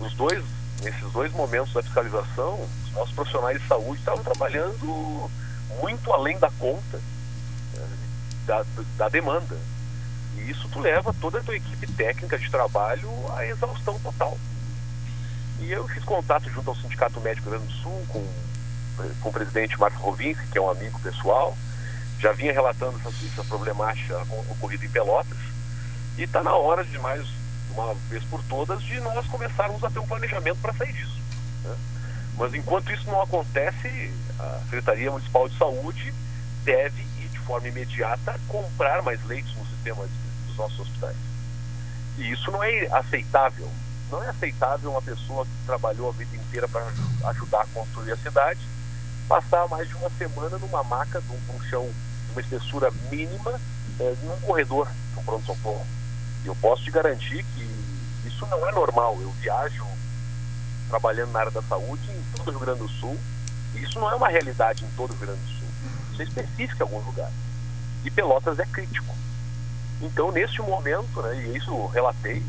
Os dois, nesses dois momentos da fiscalização, nossos profissionais de saúde estavam trabalhando muito além da conta é, da, da demanda. E isso tu leva toda a tua equipe técnica de trabalho à exaustão total. E eu fiz contato junto ao Sindicato Médico do Rio Grande do Sul com com o presidente Marcos Rovinski, que é um amigo pessoal, já vinha relatando essa, essa problemática ocorrida em Pelotas, e está na hora de mais uma vez por todas de nós começarmos a ter um planejamento para sair disso. Né? Mas enquanto isso não acontece, a Secretaria Municipal de Saúde deve e de forma imediata comprar mais leitos no sistema dos nossos hospitais. E isso não é aceitável. Não é aceitável uma pessoa que trabalhou a vida inteira para ajudar a construir a cidade passar mais de uma semana numa maca, num, num chão de uma espessura mínima, é, num corredor do pronto-socorro. Eu posso te garantir que isso não é normal. Eu viajo trabalhando na área da saúde em todo o Rio Grande do Sul, isso não é uma realidade em todo o Rio Grande do Sul. Isso é específico em alguns lugares. E Pelotas é crítico. Então, neste momento, né, e isso eu relatei,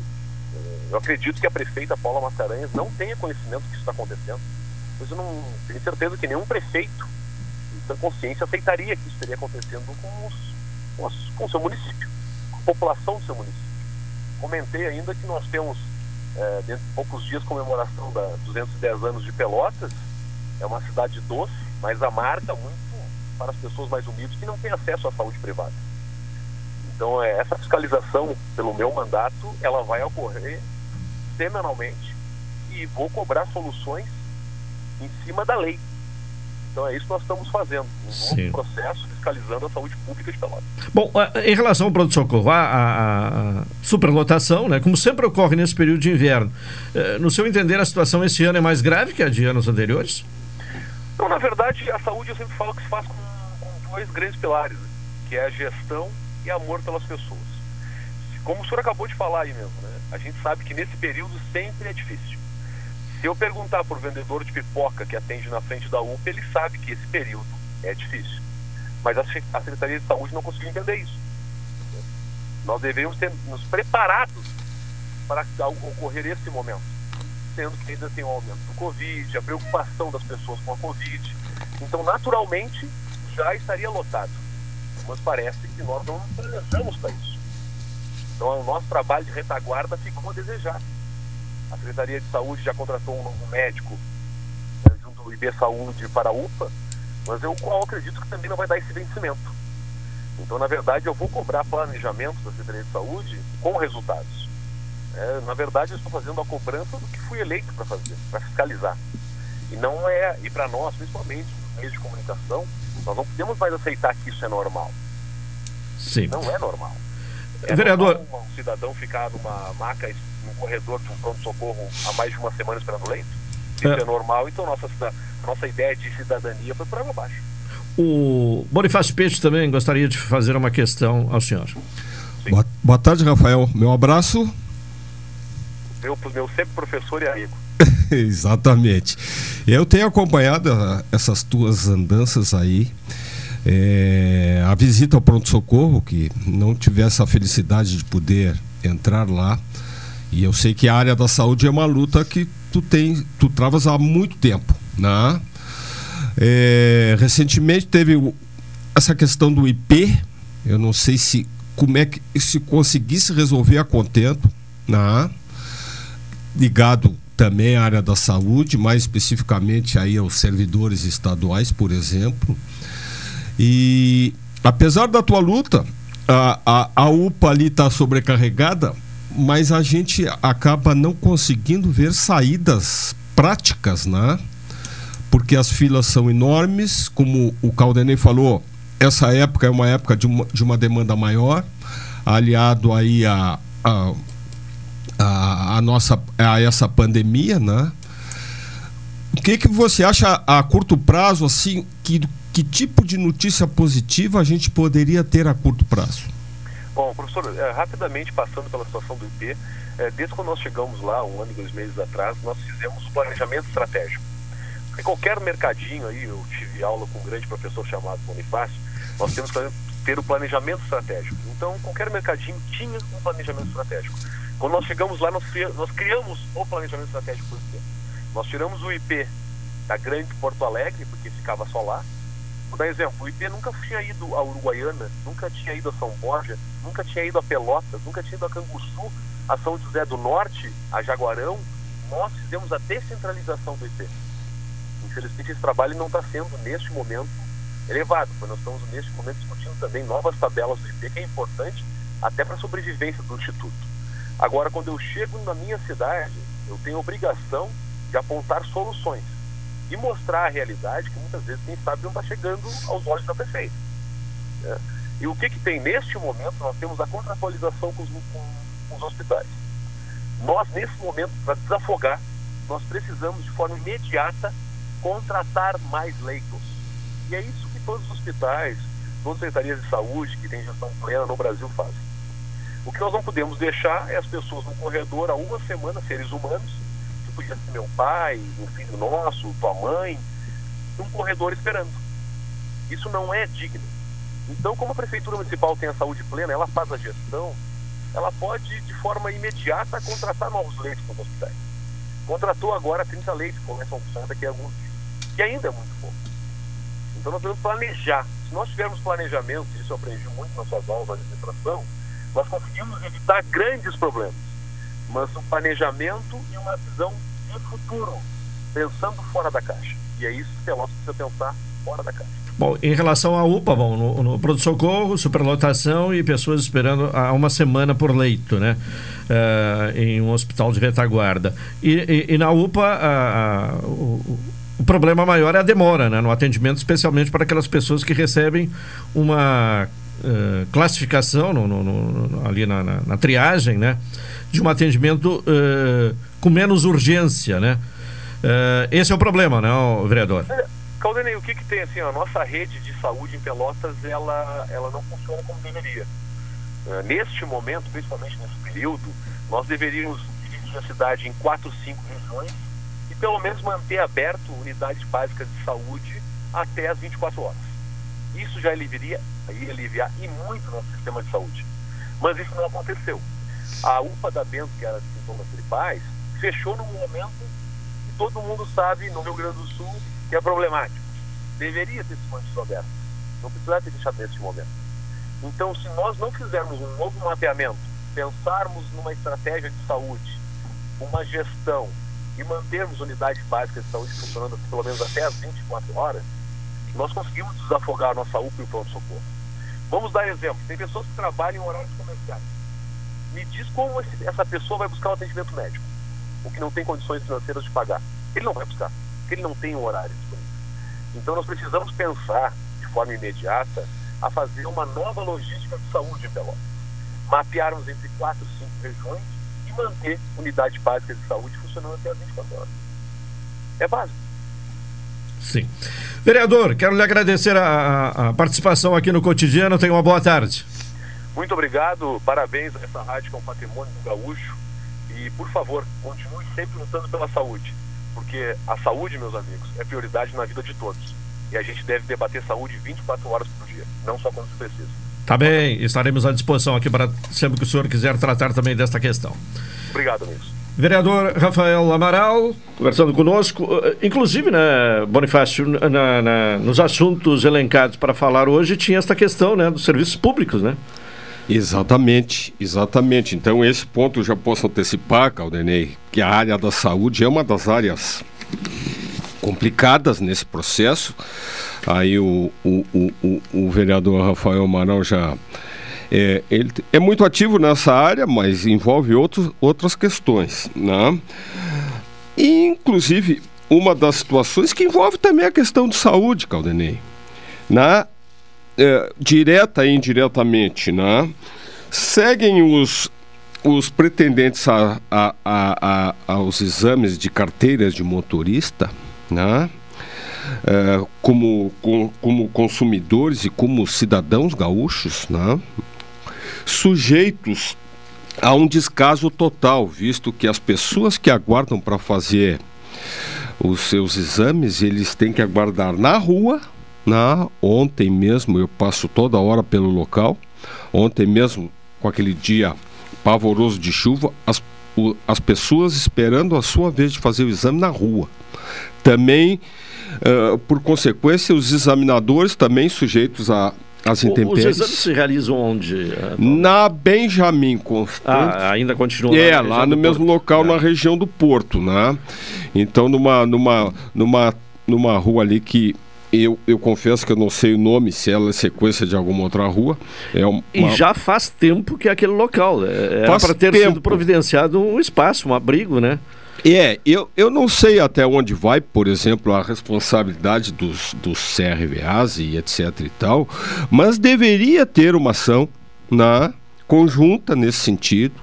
é, eu acredito que a prefeita Paula Mascarenhas não tenha conhecimento do que isso está acontecendo mas eu não tenho certeza que nenhum prefeito, em consciência, aceitaria que isso estaria acontecendo com, os, com, com o seu município, com a população do seu município. Comentei ainda que nós temos, é, dentro de poucos dias, comemoração da 210 anos de Pelotas. É uma cidade doce, mas amarga muito para as pessoas mais humildes que não têm acesso à saúde privada. Então, é, essa fiscalização, pelo meu mandato, ela vai ocorrer semanalmente e vou cobrar soluções em cima da lei. Então é isso que nós estamos fazendo, um novo processo fiscalizando a saúde pública de Pelotas. Bom, em relação ao pronto-socorro, a, a, a, superlotação, né, como sempre ocorre nesse período de inverno, eh, no seu entender, a situação esse ano é mais grave que a de anos anteriores? Não, na verdade, a saúde eu sempre falo que se faz com, com dois grandes pilares, né, que é a gestão e amor pelas pessoas. Como o senhor acabou de falar aí mesmo, né, a gente sabe que nesse período sempre é difícil. Se eu perguntar para o vendedor de pipoca que atende na frente da UPA, ele sabe que esse período é difícil. Mas a Secretaria de Saúde não conseguiu entender isso. Nós devemos ter nos preparados para ocorrer esse momento. Sendo que ainda tem o aumento do Covid, a preocupação das pessoas com a Covid. Então, naturalmente, já estaria lotado. Mas parece que nós não planejamos para isso. Então, o nosso trabalho de retaguarda ficou a desejar. A Secretaria de Saúde já contratou um novo médico né, junto ao IB Saúde para a UPA, mas eu, eu acredito que também não vai dar esse vencimento. Então, na verdade, eu vou cobrar planejamento da Secretaria de Saúde com resultados. É, na verdade, eu estou fazendo a cobrança do que fui eleito para fazer, para fiscalizar. E não é, e para nós, principalmente, meios de comunicação, nós não podemos mais aceitar que isso é normal. Sim. Não é normal. É Vereador. normal um cidadão ficar numa maca no corredor de um pronto-socorro há mais de uma semana esperando leito? Isso é, é normal, então nossa, nossa ideia de cidadania foi por água abaixo. O Bonifácio Peixe também gostaria de fazer uma questão ao senhor. Boa, boa tarde, Rafael. Meu abraço. Eu, pro meu sempre professor e amigo. Exatamente. Eu tenho acompanhado ah, essas tuas andanças aí. É, a visita ao pronto-socorro, que não tivesse a felicidade de poder entrar lá. E eu sei que a área da saúde é uma luta que tu tem, tu travas há muito tempo, né? É, recentemente teve essa questão do IP. Eu não sei se como é que se conseguisse resolver a contento, né? ligado também à área da saúde, mais especificamente aí aos servidores estaduais, por exemplo. E apesar da tua luta, a, a, a UPA ali está sobrecarregada, mas a gente acaba não conseguindo ver saídas práticas, né? Porque as filas são enormes, como o Caldenei falou, essa época é uma época de uma, de uma demanda maior, aliado aí a, a, a, a nossa a essa pandemia, né? O que que você acha a curto prazo assim que que tipo de notícia positiva a gente poderia ter a curto prazo? Bom, professor, eh, rapidamente passando pela situação do IP, eh, desde quando nós chegamos lá, um ano e dois meses atrás, nós fizemos o planejamento estratégico. Porque qualquer mercadinho aí, eu tive aula com um grande professor chamado Bonifácio, nós temos que ter o planejamento estratégico. Então, qualquer mercadinho tinha um planejamento estratégico. Quando nós chegamos lá, nós, nós criamos o planejamento estratégico do IP. Nós tiramos o IP da grande Porto Alegre, porque ficava só lá, Vou dar exemplo, o IP nunca tinha ido a Uruguaiana, nunca tinha ido a São Borja, nunca tinha ido a Pelotas, nunca tinha ido a Canguçu, a São José do Norte, a Jaguarão. Nós fizemos a descentralização do IP. Infelizmente esse trabalho não está sendo, neste momento, elevado, pois nós estamos, neste momento, discutindo também novas tabelas do IP, que é importante até para a sobrevivência do Instituto. Agora, quando eu chego na minha cidade, eu tenho obrigação de apontar soluções e mostrar a realidade que muitas vezes quem sabe não está chegando aos olhos da prefeita. né? E o que, que tem neste momento? Nós temos a contratualização com os, com- os hospitais. Nós, nesse momento, para desafogar, nós precisamos de forma imediata contratar mais leitos. E é isso que todos os hospitais, todas as secretarias de saúde que têm gestão plena no Brasil fazem. O que nós não podemos deixar é as pessoas no corredor há uma semana, seres humanos, podia ser meu pai, um filho nosso, tua mãe, num corredor esperando. Isso não é digno. Então, como a Prefeitura Municipal tem a saúde plena, ela faz a gestão, ela pode, de forma imediata, contratar novos leitos para os hospitais. Contratou agora 30 leitos, começam a funcionar daqui a alguns dias, que ainda é muito pouco. Então, nós devemos planejar. Se nós tivermos planejamento, isso eu aprendi muito nas suas aulas de administração, nós conseguimos evitar grandes problemas. Mas um planejamento e uma visão de futuro, pensando fora da caixa. E é isso que Pelotas precisa pensar fora da caixa. Bom, em relação à UPA, bom, no, no pronto-socorro, superlotação e pessoas esperando há uma semana por leito, né? Eh, em um hospital de retaguarda. E, e- e na UPA, o, o problema maior é a demora né? no atendimento, especialmente para aquelas pessoas que recebem uma eh, classificação no- no- no- ali na, na- na triagem, né? De um atendimento eh, com menos urgência, né? Eh, esse é o problema, né, ô vereador? Caldenei, o que, que tem assim, a nossa rede de saúde em Pelotas, ela, ela não funciona como deveria. Eh, neste momento, principalmente nesse período, nós deveríamos dividir a cidade em quatro, cinco regiões e pelo menos manter aberto unidades básicas de saúde até as 24 horas. Isso já aliviaria, ia aliviar e muito nosso sistema de saúde. Mas isso não aconteceu. A UPA da Bento, que era de sintomas gripais, fechou no momento que todo mundo sabe no Rio Grande do Sul que é problemático. Deveria ter se mantido aberto. Não precisava ter deixado nesse momento. Então, se nós não fizermos um novo mapeamento, pensarmos numa estratégia de saúde, uma gestão e mantermos unidades básicas de saúde funcionando pelo menos até as 24 horas, nós conseguimos desafogar a nossa UPA e o pronto-socorro. Vamos dar exemplo. Tem pessoas que trabalham em horários comerciais. Me diz como essa pessoa vai buscar o atendimento médico, o que não tem condições financeiras de pagar. Ele não vai buscar, porque ele não tem um horário disponível. Então nós precisamos pensar de forma imediata a fazer uma nova logística de saúde em Pelotas. Mapearmos entre quatro, cinco regiões e manter unidades básicas de saúde funcionando até as 24 horas. É básico. Sim. Vereador, quero lhe agradecer a, a- a participação aqui no cotidiano. Tenha uma boa tarde. Muito obrigado, parabéns a essa rádio que é um patrimônio do gaúcho. E, por favor, continue sempre lutando pela saúde. Porque a saúde, meus amigos, é prioridade na vida de todos. E a gente deve debater saúde 24 horas por dia, não só quando se precisa. Tá bem, estaremos à disposição aqui para sempre que o senhor quiser tratar também desta questão. Obrigado, amigos. Vereador Rafael Amaral, conversando conosco, eh, inclusive, né, Bonifácio, na- na- nos assuntos elencados para falar hoje, tinha esta questão né, dos serviços públicos, né? Exatamente, exatamente. Então, esse ponto eu já posso antecipar, Caldenei, que a área da saúde é uma das áreas complicadas nesse processo. Aí o, o, o, o, vereador Rafael Amaral já. É, ele é muito ativo nessa área, mas envolve outros, outras questões. Né? Inclusive, uma das situações que envolve também a questão de saúde, Caldenei. Na é, direta e indiretamente, né? seguem os, os pretendentes a, a, a, aos exames de carteiras de motorista, né? É, como, com- como consumidores e como cidadãos gaúchos, né? sujeitos a um descaso total, visto que as pessoas que aguardam para fazer os seus exames, eles têm que aguardar na rua. Na, ontem mesmo eu passo toda hora pelo local. Ontem mesmo, com aquele dia pavoroso de chuva, as, o- as pessoas esperando a sua vez de fazer o exame na rua. Também, eh, por consequência, os examinadores também sujeitos a às O- Os intempéries. exames se realizam onde? eh, Na Benjamin Constant. Ah, ainda continua É, lá região no mesmo local, na região do Porto, né? Então, numa, numa, numa, numa rua ali que eu, eu confesso que eu não sei o nome, se ela é sequência de alguma outra rua. É um- E uma- já faz tempo que é aquele local. é, Era Faz para ter tempo. sido providenciado um espaço, um abrigo, né? É, eu, eu não sei até onde vai, por exemplo, a responsabilidade dos, dos CRVAs e etc e tal, mas deveria ter uma ação na conjunta nesse sentido,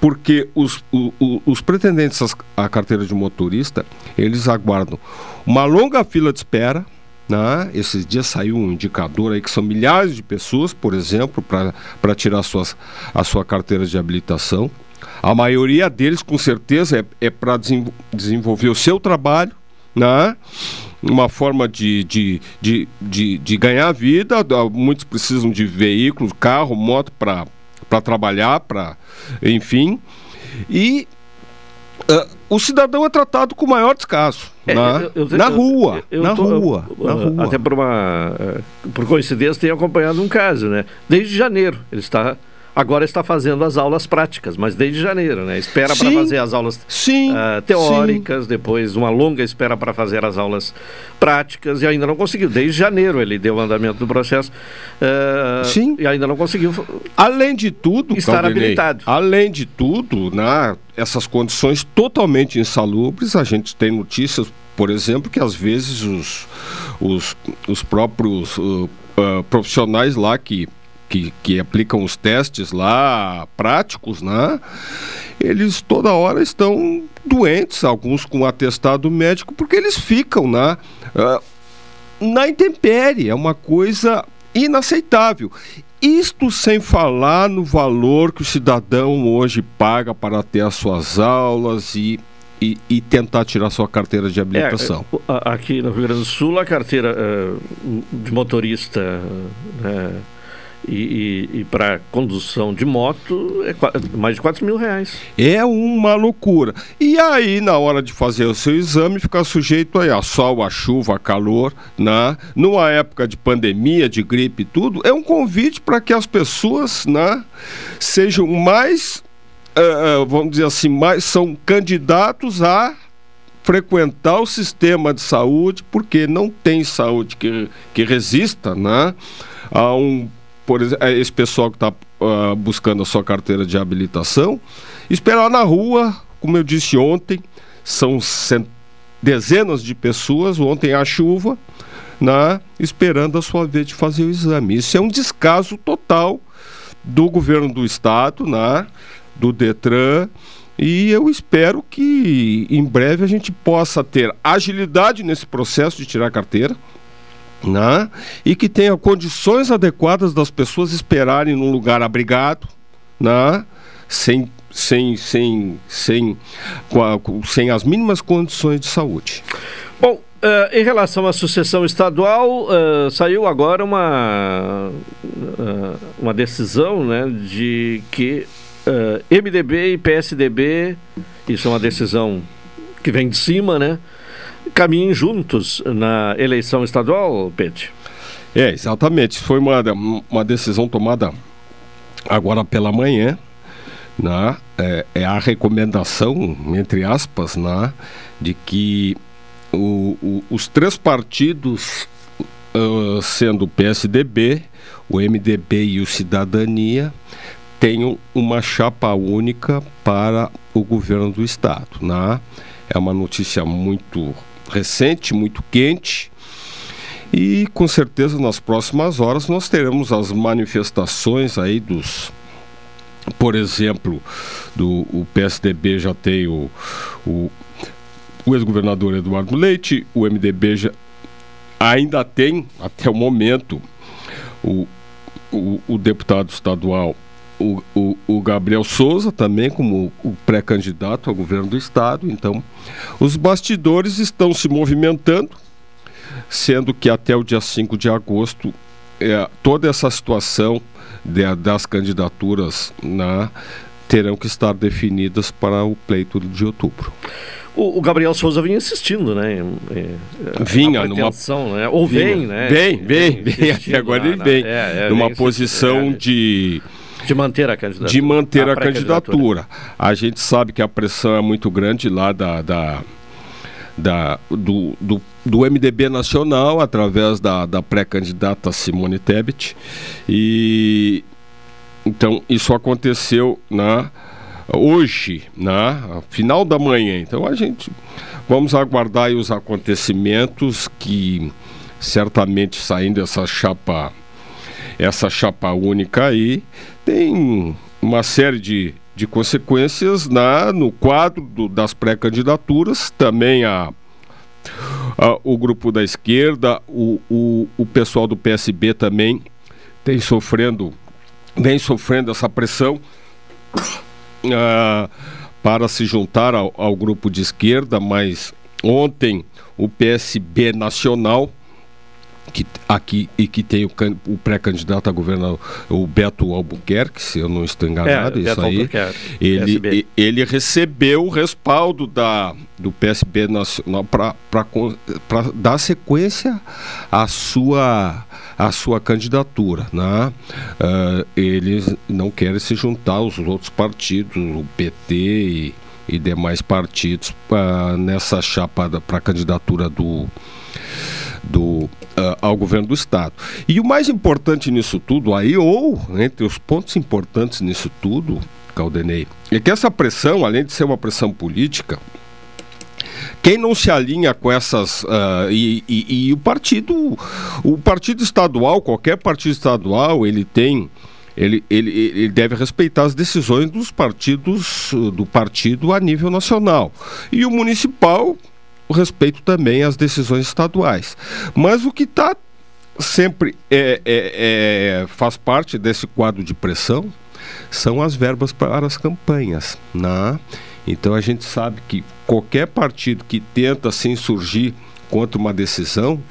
porque os, o- o- os pretendentes à carteira de motorista, eles aguardam uma longa fila de espera, né? Esses dias saiu um indicador aí que são milhares de pessoas, por exemplo, para tirar suas, a sua carteira de habilitação. A maioria deles, com certeza, é, é para desenvolver o seu trabalho, né? uma forma de, de, de, de, de ganhar vida. da- Muitos precisam de veículos, carro, moto para trabalhar, para enfim. E ah, o cidadão é tratado com o maior descaso. É, né? eu- eu- na eu- rua, na tô, rua, na rua. Até por uma. uh, Por coincidência, tenho acompanhado um caso, né? Desde janeiro. Ele está. Agora está fazendo as aulas práticas, mas desde janeiro, né? Espera para Sim, fazer as aulas sim, uh, teóricas, depois uma longa espera para fazer as aulas práticas e ainda não conseguiu. Desde janeiro ele deu o andamento do processo uh, Sim. e ainda não conseguiu. Além de tudo, Estar Caldenei, habilitado. Além de tudo, né, essas condições totalmente insalubres, a gente tem notícias, por exemplo, que às vezes os, os, os próprios uh, profissionais lá que, que, que aplicam os testes lá práticos, né, eles toda hora estão doentes, alguns com atestado médico, porque eles ficam né, uh, na intempérie. É uma coisa inaceitável. Isto sem falar no valor que o cidadão hoje paga para ter as suas aulas e, e, e tentar tirar sua carteira de habilitação. É, a- aqui no Rio Grande do Sul, a carteira eh, de motorista eh, e, e, para condução de moto é mais de 4 mil reais. É uma loucura. E aí, na hora de fazer o seu exame, ficar sujeito aí a sol, a chuva, a calor, né? Numa época de pandemia, de gripe e tudo, é um convite para que as pessoas, né, sejam mais, eh, vamos dizer assim, mais são candidatos a frequentar o sistema de saúde, porque não tem saúde que, que resista, né, a um por exemplo, esse pessoal que está buscando a sua carteira de habilitação, esperar na rua, como eu disse ontem, são dezenas de pessoas, ontem a chuva, né, esperando a sua vez de fazer o exame. Isso é um descaso total do governo do estado, né, do Detran E eu espero que em breve a gente possa ter agilidade nesse processo de tirar carteira. Né? E que tenha condições adequadas das pessoas esperarem num lugar abrigado, né? sem, sem, sem, sem, sem as mínimas condições de saúde. Bom, eh, em relação à sucessão estadual, eh, saiu agora uma, eh, uma decisão né, de que MDB e PSDB, isso é uma decisão que vem de cima, né? Caminhem juntos na eleição estadual, Pete. É, exatamente. Foi uma, uma decisão tomada agora pela manhã. Né? É, é a recomendação, entre aspas, né? de que o- o- os três partidos, ah, sendo o PSDB, o MDB e o Cidadania, tenham uma chapa única para o governo do estado. Né? É uma notícia muito recente, muito quente. E com certeza nas próximas horas nós teremos as manifestações aí dos. Por exemplo, do o PSDB já tem o, o, o ex-governador Eduardo Leite, o MDB já ainda tem, até o momento, o, o, o deputado estadual, o, o, o Gabriel Souza, também como o pré-candidato ao governo do estado. Então, os bastidores estão se movimentando sendo que até o dia 5 de agosto é, toda essa situação de- das candidaturas né, terão que estar definidas para o pleito de outubro. O, o Gabriel Souza vinha insistindo, né? Vinha numa- né? Ou Vinha. vem, né? Vem, vem, vem, até agora na- ele na- vem. é, é, numa posição insistindo, de. De manter a candidatura. De manter a, pré-candidatura. candidatura. A gente sabe que a pressão é muito grande lá da. da da, do, do, do MDB Nacional, através da, da pré-candidata Simone Tebet. E então isso aconteceu na hoje, na final da manhã. Então a gente vamos aguardar os acontecimentos que certamente saindo essa chapa essa chapa única aí tem uma série de, de consequências na, no quadro do- das pré-candidaturas, também a, a- o grupo da esquerda, o, o, o pessoal do PSB também tem sofrendo, vem sofrendo essa pressão ah, para se juntar ao, ao grupo de esquerda, mas ontem o PSB nacional que aqui e que tem o, o pré-candidato a governador, o Beto Albuquerque, se eu não estou enganado, É, isso Beto aí. Ele, PSB. ele recebeu o respaldo da, do PSB nacional para dar sequência à sua à sua candidatura, né? Ah, eles não querem se juntar aos outros partidos, o PT e, e demais partidos ah, nessa chapa para a candidatura do do, ah, ao governo do estado. E o mais importante nisso tudo aí, ou entre os pontos importantes nisso tudo, Caldenei, é que essa pressão, além de ser uma pressão política, quem não se alinha com essas ah, e, e- e o partido o partido estadual qualquer partido estadual ele tem ele, ele, ele deve respeitar as decisões dos partidos uh, do partido a nível nacional e o municipal respeito também às decisões estaduais mas o que está sempre é, é- é- faz parte desse quadro de pressão são as verbas para as campanhas. Né? Então a gente sabe que qualquer partido que tenta se insurgir contra uma decisão,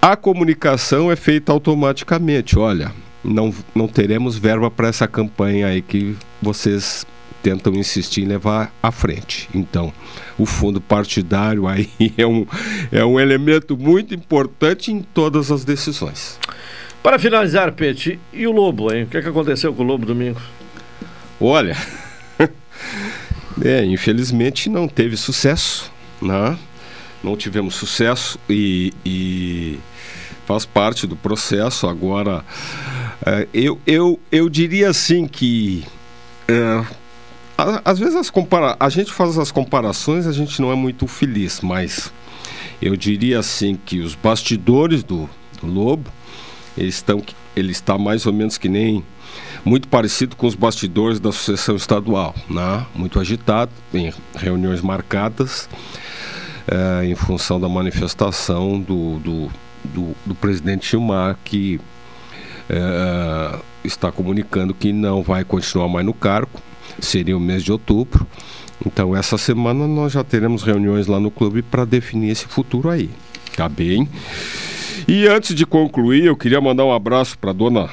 a comunicação é feita automaticamente. Olha, não, não teremos verba para essa campanha aí que vocês tentam insistir em levar à frente. Então, o fundo partidário aí é um, é um elemento muito importante em todas as decisões. Para finalizar, Pete, e o Lobo, hein? O que, é que aconteceu com o Lobo domingo? Olha, é, infelizmente não teve sucesso, né? Não tivemos sucesso e, e faz parte do processo. Agora, é, eu, eu, eu diria assim que é, às vezes as compara a gente faz as comparações, a gente não é muito feliz, mas eu diria assim que os bastidores do, do Lobo, eles estão, ele está mais ou menos que nem muito parecido com os bastidores da Associação Estadual, né? muito agitado, em reuniões marcadas, eh, em função da manifestação do, do, do, do presidente Gilmar, que eh, está comunicando que não vai continuar mais no cargo, seria o mês de outubro. Então, essa semana nós já teremos reuniões lá no clube para definir esse futuro aí. Tá bem? E antes de concluir, eu queria mandar um abraço para dona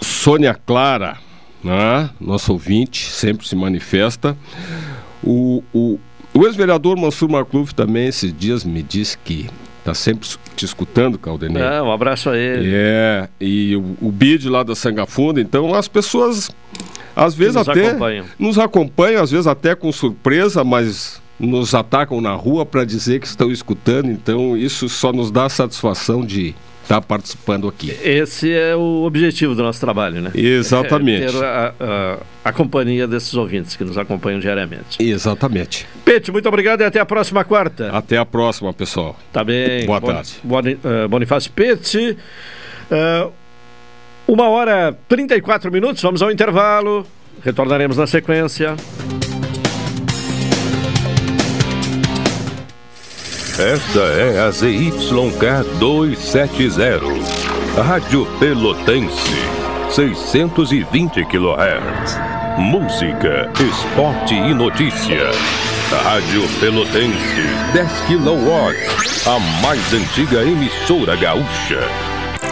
Sônia Clara, né? nosso ouvinte, sempre se manifesta. O, o, o ex-vereador Mansur Marcluf também, esses dias, me disse que está sempre te escutando, Caldenei. É, um abraço a ele. É, e o, o BID lá da Sangafunda, então as pessoas às vezes nos até acompanham. nos acompanham, às vezes até com surpresa, mas nos atacam na rua para dizer que estão escutando, então isso só nos dá a satisfação de estar participando aqui. Esse é o objetivo do nosso trabalho, né? Exatamente. É ter a, a- a companhia desses ouvintes que nos acompanham diariamente. Exatamente. Pete, muito obrigado e até a próxima quarta. Até a próxima, pessoal. Tá bem. Boa Bon- tarde. Eh, Bonifácio Pete. Eh, uma hora 34 minutos, vamos ao intervalo. Retornaremos na sequência. Esta é a ZYK 270, Rádio Pelotense, 620 kHz. Música, esporte e notícia. Rádio Pelotense, 10 kW, a mais antiga emissora gaúcha.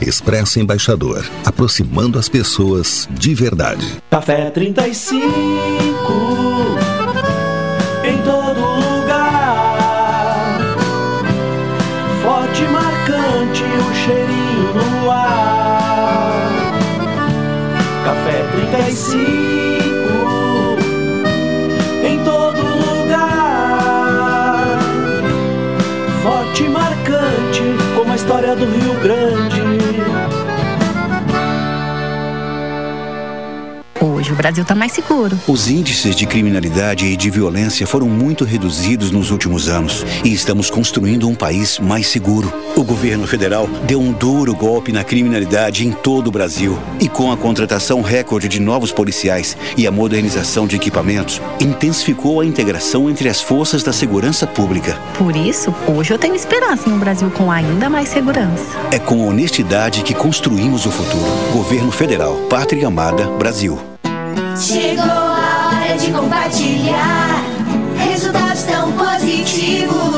Expresso Embaixador, aproximando as pessoas de verdade. Café 35 em todo lugar. Forte e marcante o cheirinho no ar. Café 35 em todo lugar. Forte e marcante como a história do Rio Hoje o Brasil está mais seguro. Os índices de criminalidade e de violência foram muito reduzidos nos últimos anos e estamos construindo um país mais seguro. O governo federal deu um duro golpe na criminalidade em todo o Brasil e com a contratação recorde de novos policiais e a modernização de equipamentos, intensificou a integração entre as forças da segurança pública. Por isso, hoje eu tenho esperança em um Brasil com ainda mais segurança. É com honestidade que construímos o futuro. Governo Federal, Pátria Amada, Brasil. Chegou a hora de compartilhar. Resultados tão positivos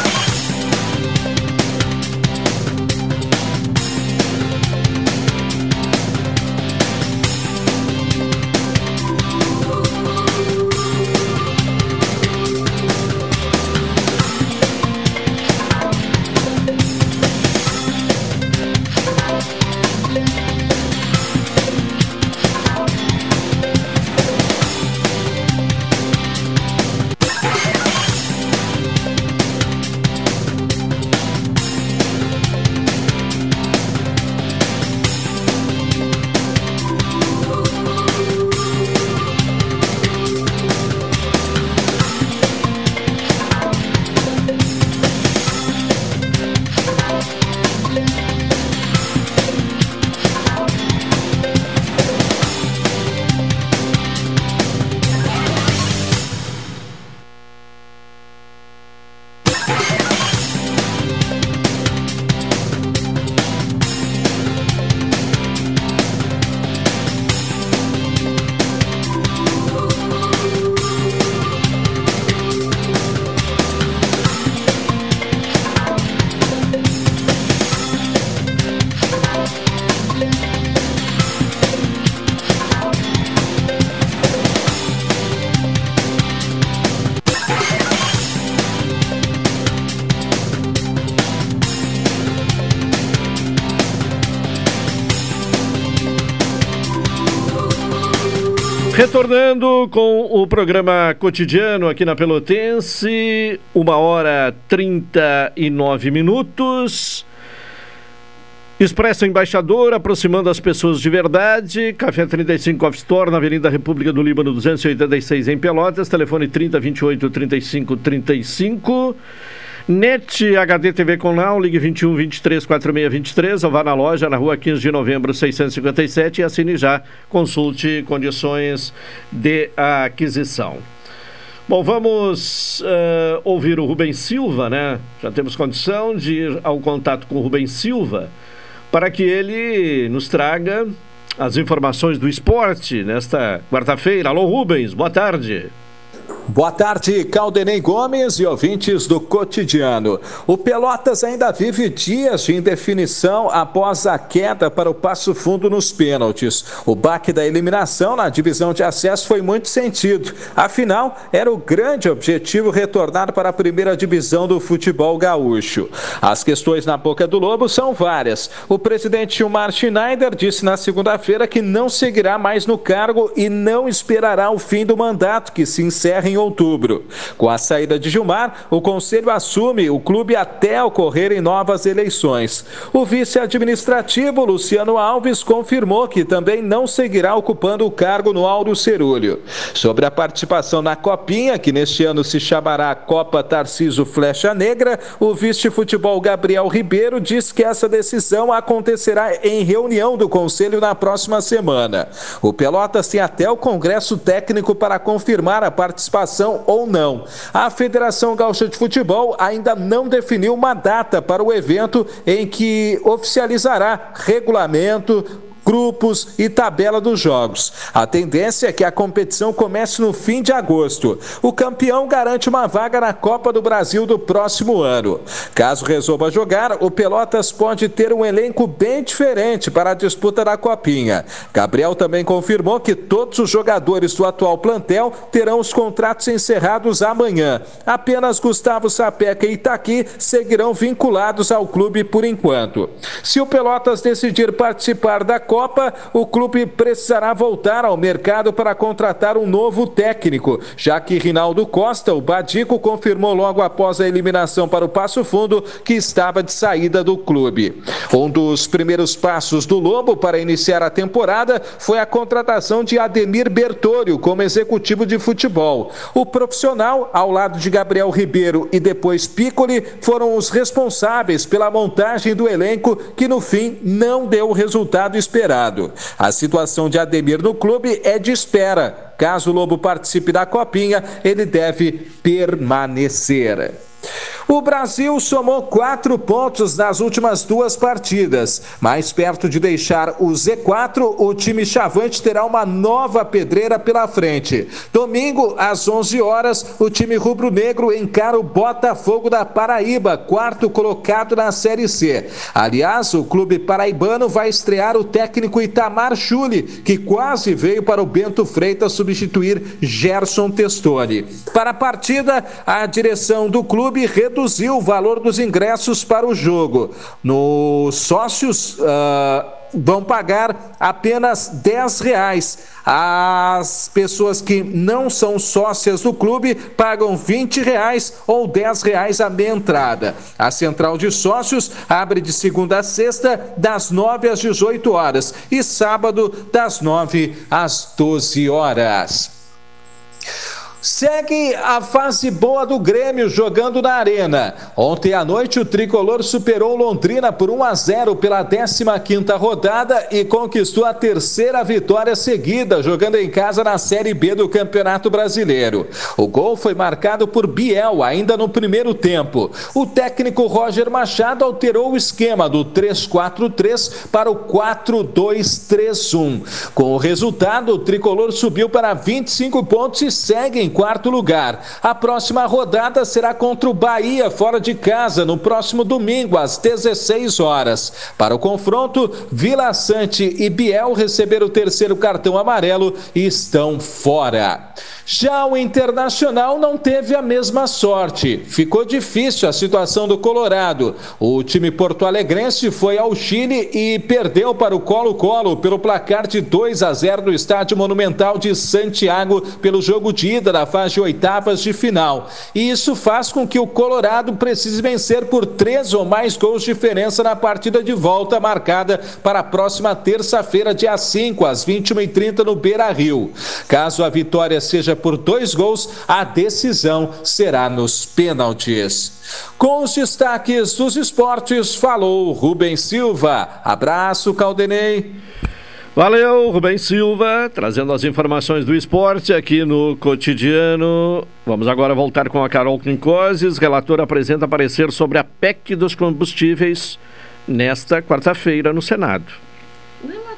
Retornando com o programa cotidiano aqui na Pelotense, uma hora 39 minutos. Expresso Embaixador, aproximando as pessoas de verdade. Café 35 Off Store, na Avenida República do Líbano, 286 em Pelotas. Telefone 30 28 35 35. NET HD TV com Now, ligue 21 23 46 23 ou vá na loja na rua 15 de novembro 657 e assine já. Consulte condições de aquisição. Bom, vamos uh, ouvir o Rubem Silva, né? Já temos condição de ir ao contato com o Rubem Silva para que ele nos traga as informações do esporte nesta quarta-feira. Alô, Rubens, boa tarde. Boa tarde, Caldenei Gomes e ouvintes do cotidiano. O Pelotas ainda vive dias de indefinição após a queda para o Passo Fundo nos pênaltis. O baque da eliminação na divisão de acesso foi muito sentido. Afinal, era o grande objetivo retornar para a primeira divisão do futebol gaúcho. As questões na boca do Lobo são várias. O presidente Gilmar Schneider disse na segunda-feira que não seguirá mais no cargo e não esperará o fim do mandato, que se encerra em outubro. Com a saída de Gilmar, o Conselho assume o clube até ocorrerem novas eleições. O vice-administrativo, Luciano Alves, confirmou que também não seguirá ocupando o cargo no Auro Cerulho. Sobre a participação na Copinha, que neste ano se chamará Copa Tarciso Flecha Negra, o vice-futebol Gabriel Ribeiro diz que essa decisão acontecerá em reunião do Conselho na próxima semana. O Pelotas tem até o Congresso Técnico para confirmar a participação ou não. A Federação Gaúcha de Futebol ainda não definiu uma data para o evento em que oficializará regulamento, grupos e tabela dos jogos. A tendência é que a competição comece no fim de agosto. O campeão garante uma vaga na Copa do Brasil do próximo ano. Caso resolva jogar, o Pelotas pode ter um elenco bem diferente para a disputa da Copinha. Gabriel também confirmou que todos os jogadores do atual plantel terão os contratos encerrados amanhã. Apenas Gustavo Sapeca e Itaqui seguirão vinculados ao clube por enquanto. Se o Pelotas decidir participar da Copa, o clube precisará voltar ao mercado para contratar um novo técnico, já que Rinaldo Costa, o Badico, confirmou logo após a eliminação para o Passo Fundo que estava de saída do clube. Um dos primeiros passos do Lobo para iniciar a temporada foi a contratação de Ademir Bertório como executivo de futebol. O profissional, ao lado de Gabriel Ribeiro e depois Piccoli, foram os responsáveis pela montagem do elenco que no fim não deu o resultado esperado esperado. A situação de Ademir no clube é de espera. Caso o Lobo participe da Copinha, ele deve permanecer. O Brasil somou quatro pontos nas últimas duas partidas. Mais perto de deixar o Z4, o time chavante terá uma nova pedreira pela frente. Domingo, às 11 horas, o time rubro-negro encara o Botafogo da Paraíba, quarto colocado na Série C. Aliás, o clube paraibano vai estrear o técnico Itamar Chuli, que quase veio para o Bento Freitas substituir Gerson Testoni. Para a partida, a direção do clube reduziu o valor dos ingressos para o jogo. Nos sócios. Uh, vão pagar apenas 10 reais. As pessoas que não são sócias do clube pagam 20 reais ou 10 reais a meia entrada. A central de sócios abre de segunda a sexta, das 9 às 18 horas e sábado, das 9 às 12 horas. Segue a fase boa do Grêmio jogando na Arena. Ontem à noite o tricolor superou Londrina por 1 a 0 pela 15ª rodada e conquistou a terceira vitória seguida jogando em casa na Série B do Campeonato Brasileiro. O gol foi marcado por Biel ainda no primeiro tempo. O técnico Roger Machado alterou o esquema do 3-4-3 para o 4-2-3-1. Com o resultado, o tricolor subiu para 25 pontos e segue em quarto lugar. A próxima rodada será contra o Bahia, fora de casa, no próximo domingo, às 16 horas. Para o confronto, Vila Sante e Biel receberam o terceiro cartão amarelo e estão fora. Já o Internacional não teve a mesma sorte. Ficou difícil a situação do Colorado. O time porto-alegrense foi ao Chile e perdeu para o Colo-Colo pelo placar de 2 a 0 no Estádio Monumental de Santiago pelo jogo de ida da fase de oitavas de final. E isso faz com que o Colorado precise vencer por três ou mais gols de diferença na partida de volta marcada para a próxima terça-feira, dia 5, às 21h30 no Beira Rio. Caso a vitória seja por dois gols, a decisão será nos pênaltis. Com os destaques dos esportes, falou Rubens Silva. Abraço, Caldenei. Valeu, Rubem Silva, trazendo as informações do esporte aqui no cotidiano. Vamos agora voltar com a Carol Quincoses. Relator apresenta parecer sobre a PEC dos combustíveis nesta quarta-feira no Senado.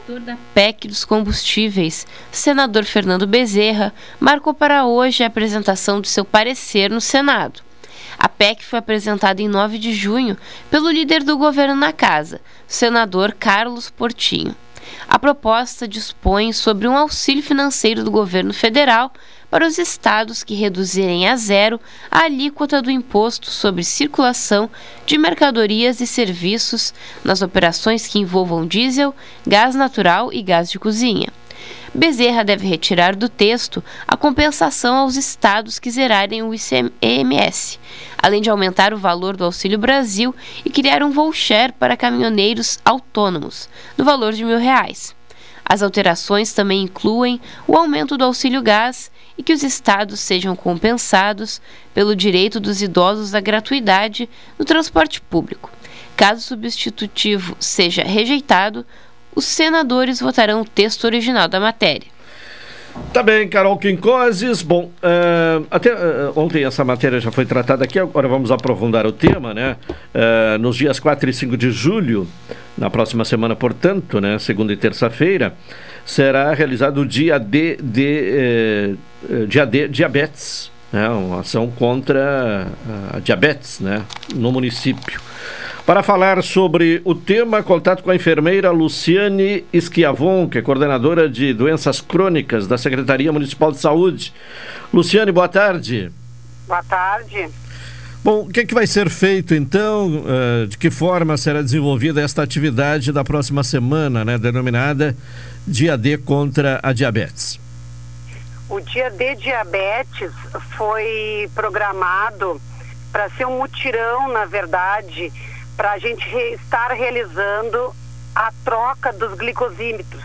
Relator da PEC dos combustíveis, senador Fernando Bezerra, marcou para hoje a apresentação de seu parecer no Senado. A PEC foi apresentada em 9 de junho pelo líder do governo na casa, senador Carlos Portinho. A proposta dispõe sobre um auxílio financeiro do governo federal para os estados que reduzirem a zero a alíquota do imposto sobre circulação de mercadorias e serviços nas operações que envolvam diesel, gás natural e gás de cozinha. Bezerra deve retirar do texto a compensação aos estados que zerarem o ICMS, além de aumentar o valor do Auxílio Brasil e criar um voucher para caminhoneiros autônomos, no valor de mil reais. As alterações também incluem o aumento do auxílio gás e que os estados sejam compensados pelo direito dos idosos à gratuidade no transporte público. Caso o substitutivo seja rejeitado, os senadores votarão o texto original da matéria. Tá bem, Carol Quincoses. Bom, uh, até uh, ontem essa matéria já foi tratada aqui, agora vamos aprofundar o tema, né? Uh, nos dias 4 e 5 de julho, na próxima semana, portanto, né? Segunda e terça-feira, será realizado o dia de, dia D diabetes, né? Uma ação contra a diabetes, né? No município. Para falar sobre o tema, contato com a enfermeira Luciane Esquiavon, que é coordenadora de doenças crônicas da Secretaria Municipal de Saúde. Luciane, boa tarde. Boa tarde. Bom, o que, é que vai ser feito então? Uh, de que forma será desenvolvida esta atividade da próxima semana, né, denominada Dia D contra a diabetes? O Dia D diabetes foi programado para ser um mutirão, na verdade, para a gente estar realizando a troca dos glicosímetros,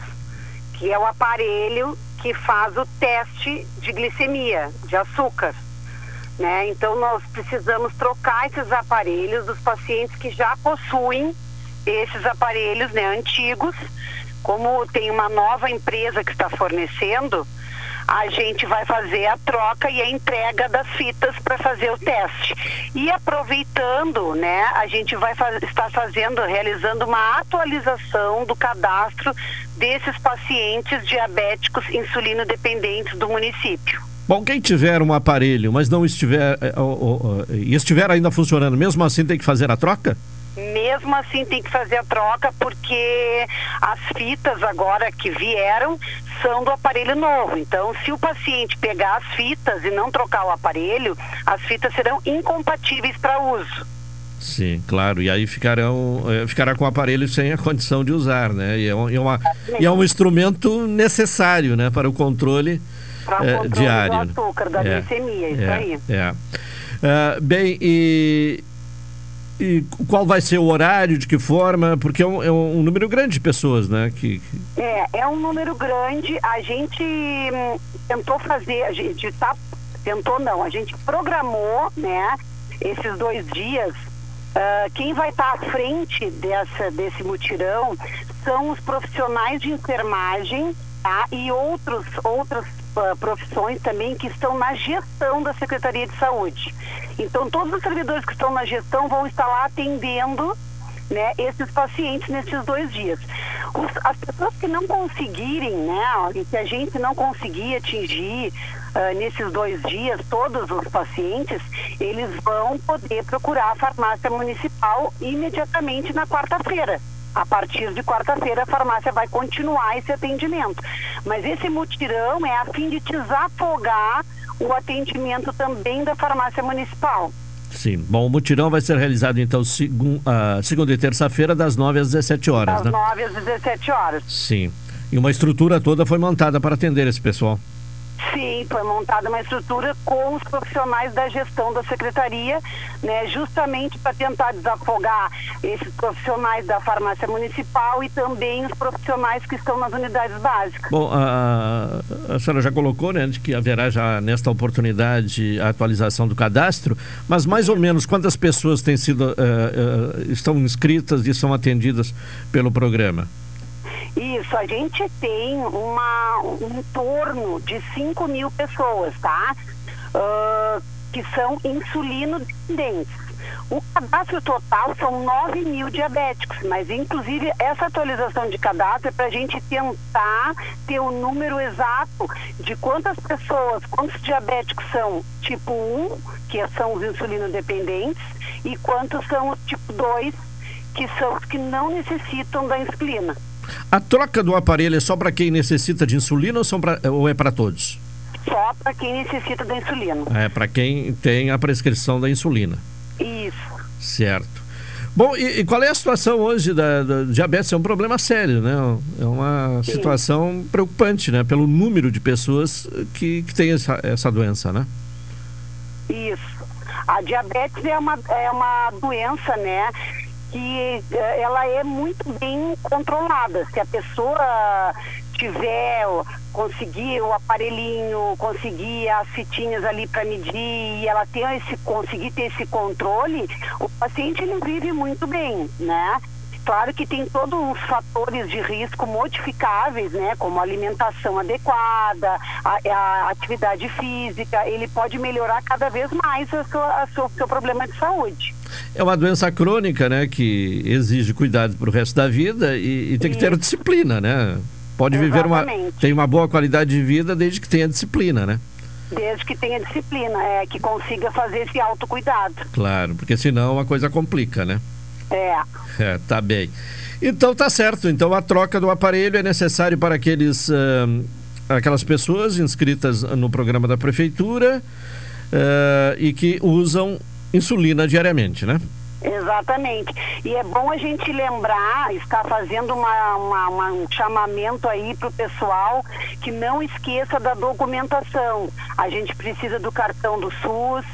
que é o aparelho que faz o teste de glicemia, de açúcar. Né? Então nós precisamos trocar esses aparelhos dos pacientes que já possuem esses aparelhos né, antigos. Como tem uma nova empresa que está fornecendo, a gente vai fazer a troca e a entrega das fitas para fazer o teste. E aproveitando, né, a gente vai estar fazendo, realizando uma atualização do cadastro desses pacientes diabéticos insulino dependentes do município. Bom, quem tiver um aparelho, mas não estiver eh, e estiver ainda funcionando, mesmo assim tem que fazer a troca? Mesmo assim tem que fazer a troca porque as fitas agora que vieram são do aparelho novo. Então, se o paciente pegar as fitas e não trocar o aparelho, as fitas serão incompatíveis para uso. Sim, claro. E aí ficarão, eh, ficará com o aparelho sem a condição de usar, né? E é, um, e é uma, e é um instrumento necessário, né, para o controle, Para o eh, controle diário. do açúcar, da É, glicemia, isso é, aí. É. Ah, bem, e, e qual vai ser o horário, de que forma? Porque é um, é um número grande de pessoas, né? Que, que- É, é um número grande. A gente hum, tentou fazer, a gente tá, tentou não, a gente programou, né, esses dois dias. ah, quem vai estar à frente dessa, desse mutirão são os profissionais de enfermagem tá? e outros, outras ah, profissões também que estão na gestão da Secretaria de Saúde. Então, todos os servidores que estão na gestão vão estar lá atendendo né, esses pacientes nesses dois dias. Os- as pessoas que não conseguirem, né, que a gente não conseguir atingir ah, nesses dois dias todos os pacientes, eles vão poder procurar a farmácia municipal imediatamente na quarta-feira. A partir de quarta-feira, a farmácia vai continuar esse atendimento. Mas esse mutirão é a fim de desafogar o atendimento também da farmácia municipal. sim. Bom, o mutirão vai ser realizado então segun, ah, segunda e terça-feira, das 9 às 17 horas, Das né? 9 às 17 horas. Sim. E uma estrutura toda foi montada para atender esse pessoal. Sim, foi montada uma estrutura com os profissionais da gestão da secretaria, né, justamente para tentar desafogar esses profissionais da farmácia municipal e também os profissionais que estão nas unidades básicas. Bom, a, a senhora já colocou, né, de que haverá já nesta oportunidade a atualização do cadastro, mas mais ou menos quantas pessoas têm sido, eh, eh, estão inscritas e são atendidas pelo programa? Isso, a gente tem uma, um torno de 5 mil pessoas, tá? Ah, que são insulino dependentes. O cadastro total são 9 mil diabéticos, mas inclusive essa atualização de cadastro é para a gente tentar ter o número exato de quantas pessoas, quantos diabéticos são tipo 1, que são os insulino dependentes, e quantos são os tipo 2, que são os que não necessitam da insulina. A troca do aparelho é só para quem necessita de insulina ou, são pra, ou é para todos? Só para quem necessita da insulina. É para quem tem a prescrição da insulina. Isso. Certo. Bom, e, e qual é a situação hoje da, da diabetes? É um problema sério, né? É uma Sim. situação preocupante, né? Pelo número de pessoas que, que têm essa, essa doença, né? Isso. A diabetes é uma, é uma doença, né? Que eh, ela é muito bem controlada. Se a pessoa tiver, conseguir o aparelhinho, conseguir as fitinhas ali para medir e ela ter esse, conseguir ter esse controle, o paciente ele vive muito bem, né? Claro que tem todos os fatores de risco modificáveis, né? Como alimentação adequada, a, a atividade física, ele pode melhorar cada vez mais o seu, problema de saúde. É uma doença crônica, né? Que exige cuidado para o resto da vida e, e tem que ter disciplina, né? Pode viver uma. Exatamente. Tem uma boa qualidade de vida desde que tenha disciplina, né? Desde que tenha disciplina, é, que consiga fazer esse autocuidado. Claro, porque senão a coisa complica, né? É. É, tá bem. Então tá certo. Então a troca do aparelho é necessário para aqueles, ahn, aquelas pessoas inscritas no programa da prefeitura ah, e que usam insulina diariamente, né? Exatamente. E é bom a gente lembrar, estar fazendo uma, uma- uma- um chamamento aí para o pessoal que não esqueça da documentação. A gente precisa do cartão do SUS,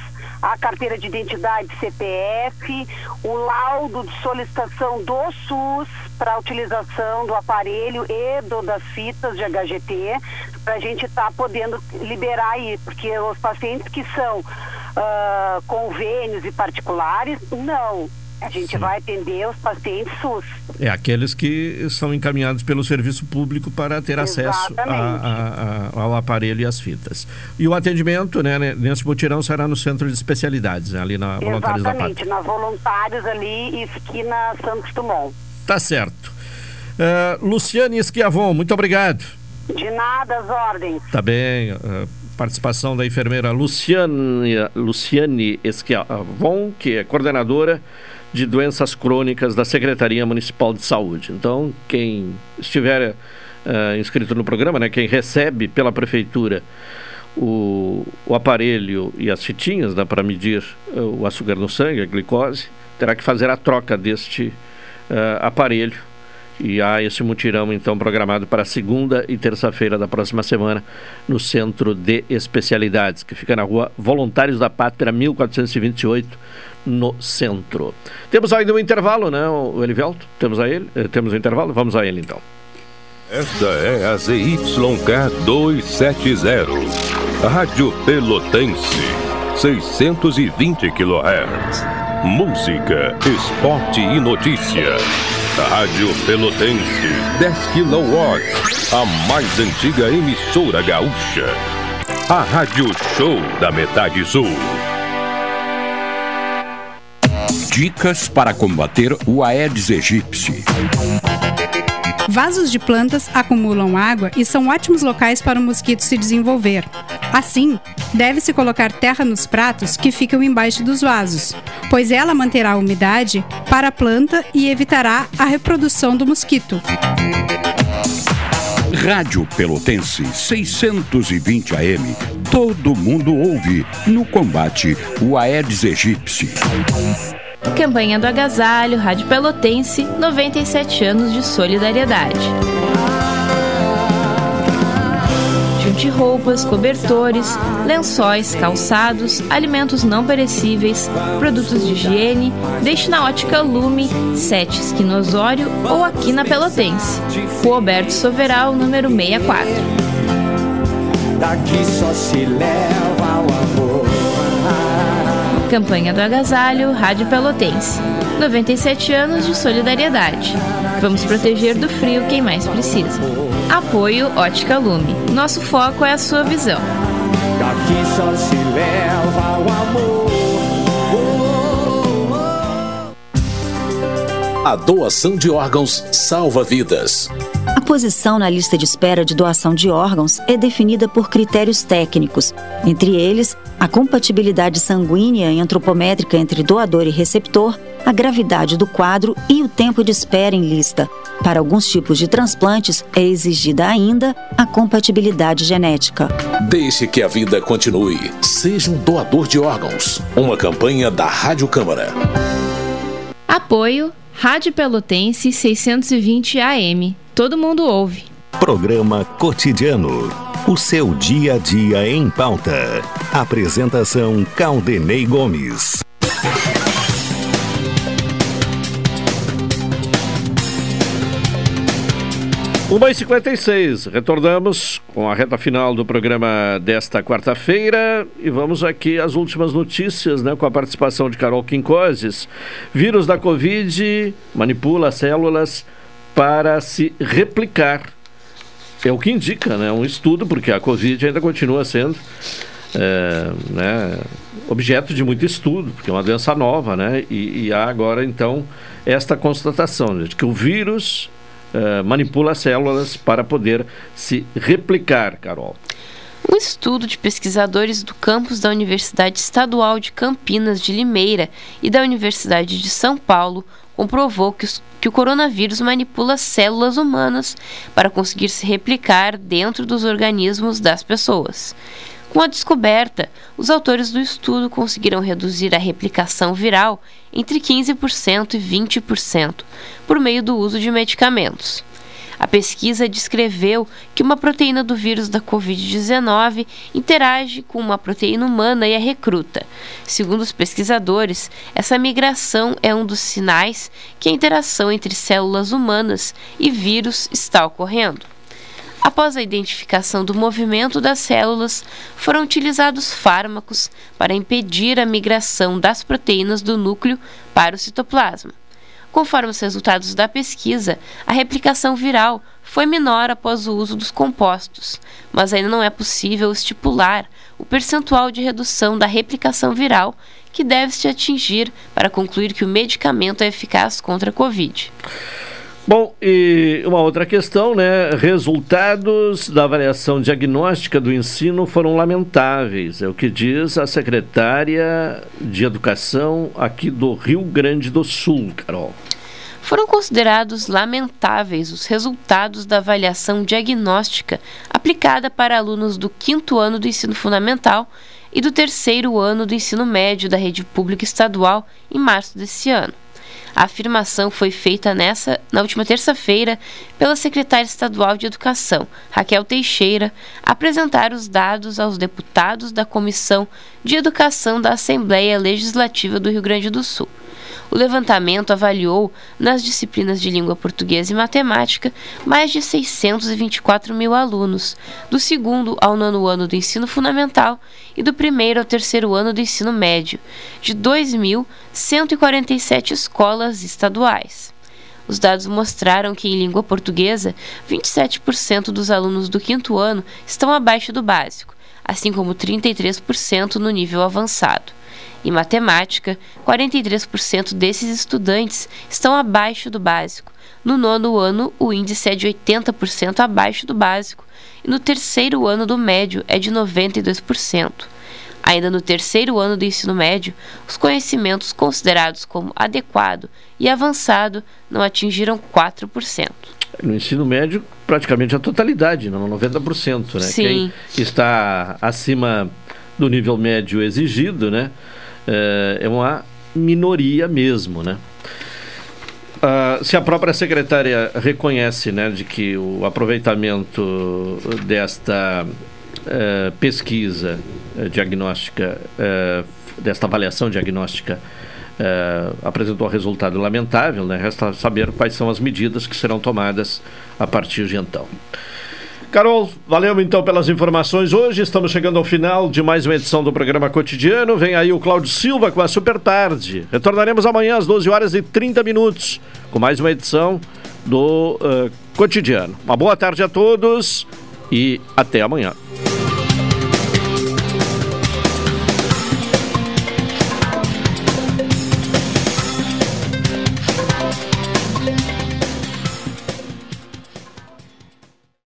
a carteira de identidade CPF, o laudo de solicitação do SUS para utilização do aparelho e do, das fitas de HGT, para a gente estar podendo liberar aí, porque os pacientes que são ah, convênios e particulares, não. A gente vai atender os pacientes SUS. É, aqueles que são encaminhados pelo serviço público para ter acesso a, a, a, ao aparelho e às fitas. E o atendimento, né, nesse mutirão será no centro de especialidades, né, ali na Voluntários da Pátria. Exatamente, na Voluntários ali, esquina Santos Dumont. Tá certo. Uh, Luciane Esquiavon, muito obrigado. De nada, as ordens. Tá bem. Uh, participação da enfermeira Luciane, Luciane Esquiavon, que é coordenadora de doenças crônicas da Secretaria Municipal de Saúde. Então, quem estiver uh, inscrito no programa, né, quem recebe pela prefeitura o, o aparelho e as fitinhas né, para medir uh, o açúcar no sangue, a glicose, terá que fazer a troca deste uh, aparelho. E há esse mutirão, então, programado para segunda e terça-feira da próxima semana no Centro de Especialidades, que fica na rua Voluntários da Pátria, 1428, no centro. Temos ainda um intervalo, né, Elivelto? Temos a ele? Eh, temos um intervalo? Vamos a ele então. Esta é a ZYK 270, Rádio Pelotense, 620 kHz. Música, esporte e notícia. Rádio Pelotense, 10 kW, a mais antiga emissora gaúcha. A Rádio Show da Metade Sul. Dicas para combater o Aedes aegypti. Vasos de plantas acumulam água e são ótimos locais para o mosquito se desenvolver. Assim, deve-se colocar terra nos pratos que ficam embaixo dos vasos, pois ela manterá a umidade para a planta e evitará a reprodução do mosquito. Rádio Pelotense 620 AM. Todo mundo ouve no combate o Aedes aegypti. Campanha do Agasalho, Rádio Pelotense, 97 anos de solidariedade. Junte roupas, cobertores, lençóis, calçados, alimentos não perecíveis, produtos de higiene, deixe na ótica Lume, 7 Esquina Osório ou aqui na Pelotense. Rua Alberto Soveral, número 64. Daqui só se leva o. Campanha do Agasalho, Rádio Pelotense. 97 anos de solidariedade. Vamos proteger do frio quem mais precisa. Apoio Ótica Lume. Nosso foco é a sua visão. Daqui só se leva o amor. A doação de órgãos salva vidas. A posição na lista de espera de doação de órgãos é definida por critérios técnicos, entre eles a compatibilidade sanguínea e antropométrica entre doador e receptor, a gravidade do quadro e o tempo de espera em lista. Para alguns tipos de transplantes, é exigida ainda a compatibilidade genética. Deixe que a vida continue. Seja um doador de órgãos. Uma campanha da Rádio Câmara. Apoio Rádio Pelotense 620 AM. Todo mundo ouve. Programa Cotidiano. O seu dia a dia em pauta. Apresentação Caldenei Gomes. Uma e 56 retornamos com a reta final do programa desta quarta-feira e vamos aqui às últimas notícias, né, com a participação de Carol Quincoses. Vírus da Covid manipula células para se replicar. É o que indica, né, um estudo, porque a Covid ainda continua sendo é, né, objeto de muito estudo, porque é uma doença nova, né, e, e há agora então esta constatação de que o vírus Uh, manipula células para poder se replicar, Carol. Um estudo de pesquisadores do campus da Universidade Estadual de Campinas de Limeira e da Universidade de São Paulo comprovou que, os, que o coronavírus manipula células humanas para conseguir se replicar dentro dos organismos das pessoas. Com a descoberta, os autores do estudo conseguiram reduzir a replicação viral entre 15% e 20% por meio do uso de medicamentos. A pesquisa descreveu que uma proteína do vírus da Covid-19 interage com uma proteína humana e a recruta. Segundo os pesquisadores, essa migração é um dos sinais que a interação entre células humanas e vírus está ocorrendo. Após a identificação do movimento das células, foram utilizados fármacos para impedir a migração das proteínas do núcleo para o citoplasma. Conforme os resultados da pesquisa, a replicação viral foi menor após o uso dos compostos, mas ainda não é possível estipular o percentual de redução da replicação viral que deve se atingir para concluir que o medicamento é eficaz contra a Covid. Bom, e uma outra questão, né? Resultados da avaliação diagnóstica do ensino foram lamentáveis, é o que diz a secretária de Educação aqui do Rio Grande do Sul, Carol. Foram considerados lamentáveis os resultados da avaliação diagnóstica aplicada para alunos do quinto ano do ensino fundamental e do terceiro ano do ensino médio da rede pública estadual em março desse ano. A afirmação foi feita nessa, na última terça-feira pela secretária estadual de Educação, Raquel Teixeira, apresentar os dados aos deputados da Comissão de Educação da Assembleia Legislativa do Rio Grande do Sul. O levantamento avaliou, nas disciplinas de língua portuguesa e matemática, mais de 624 mil alunos, do segundo ao nono ano do ensino fundamental e do primeiro ao terceiro ano do ensino médio, de 2.147 escolas estaduais. Os dados mostraram que, em língua portuguesa, 27% dos alunos do quinto ano estão abaixo do básico, assim como 33% no nível avançado. Em matemática, 43% desses estudantes estão abaixo do básico. No nono ano, o índice é de 80% abaixo do básico, e no terceiro ano do médio é de 92%. Ainda no terceiro ano do ensino médio, os conhecimentos considerados como adequado e avançado não atingiram 4%. No ensino médio, praticamente a totalidade, não 90%, né? Sim. Quem está acima do nível médio exigido, né? É, é uma minoria mesmo, né? Uh, se a própria secretária reconhece né, de que o aproveitamento desta uh, pesquisa uh, diagnóstica, desta avaliação diagnóstica, apresentou resultado lamentável, né, resta saber quais são as medidas que serão tomadas a partir de então. Carol, valeu então pelas informações. Hoje estamos chegando ao final de mais uma edição do programa cotidiano. Vem aí o Cláudio Silva com a Super Tarde. Retornaremos amanhã às 12 horas e 30 minutos com mais uma edição do uh, cotidiano. Uma boa tarde a todos e até amanhã.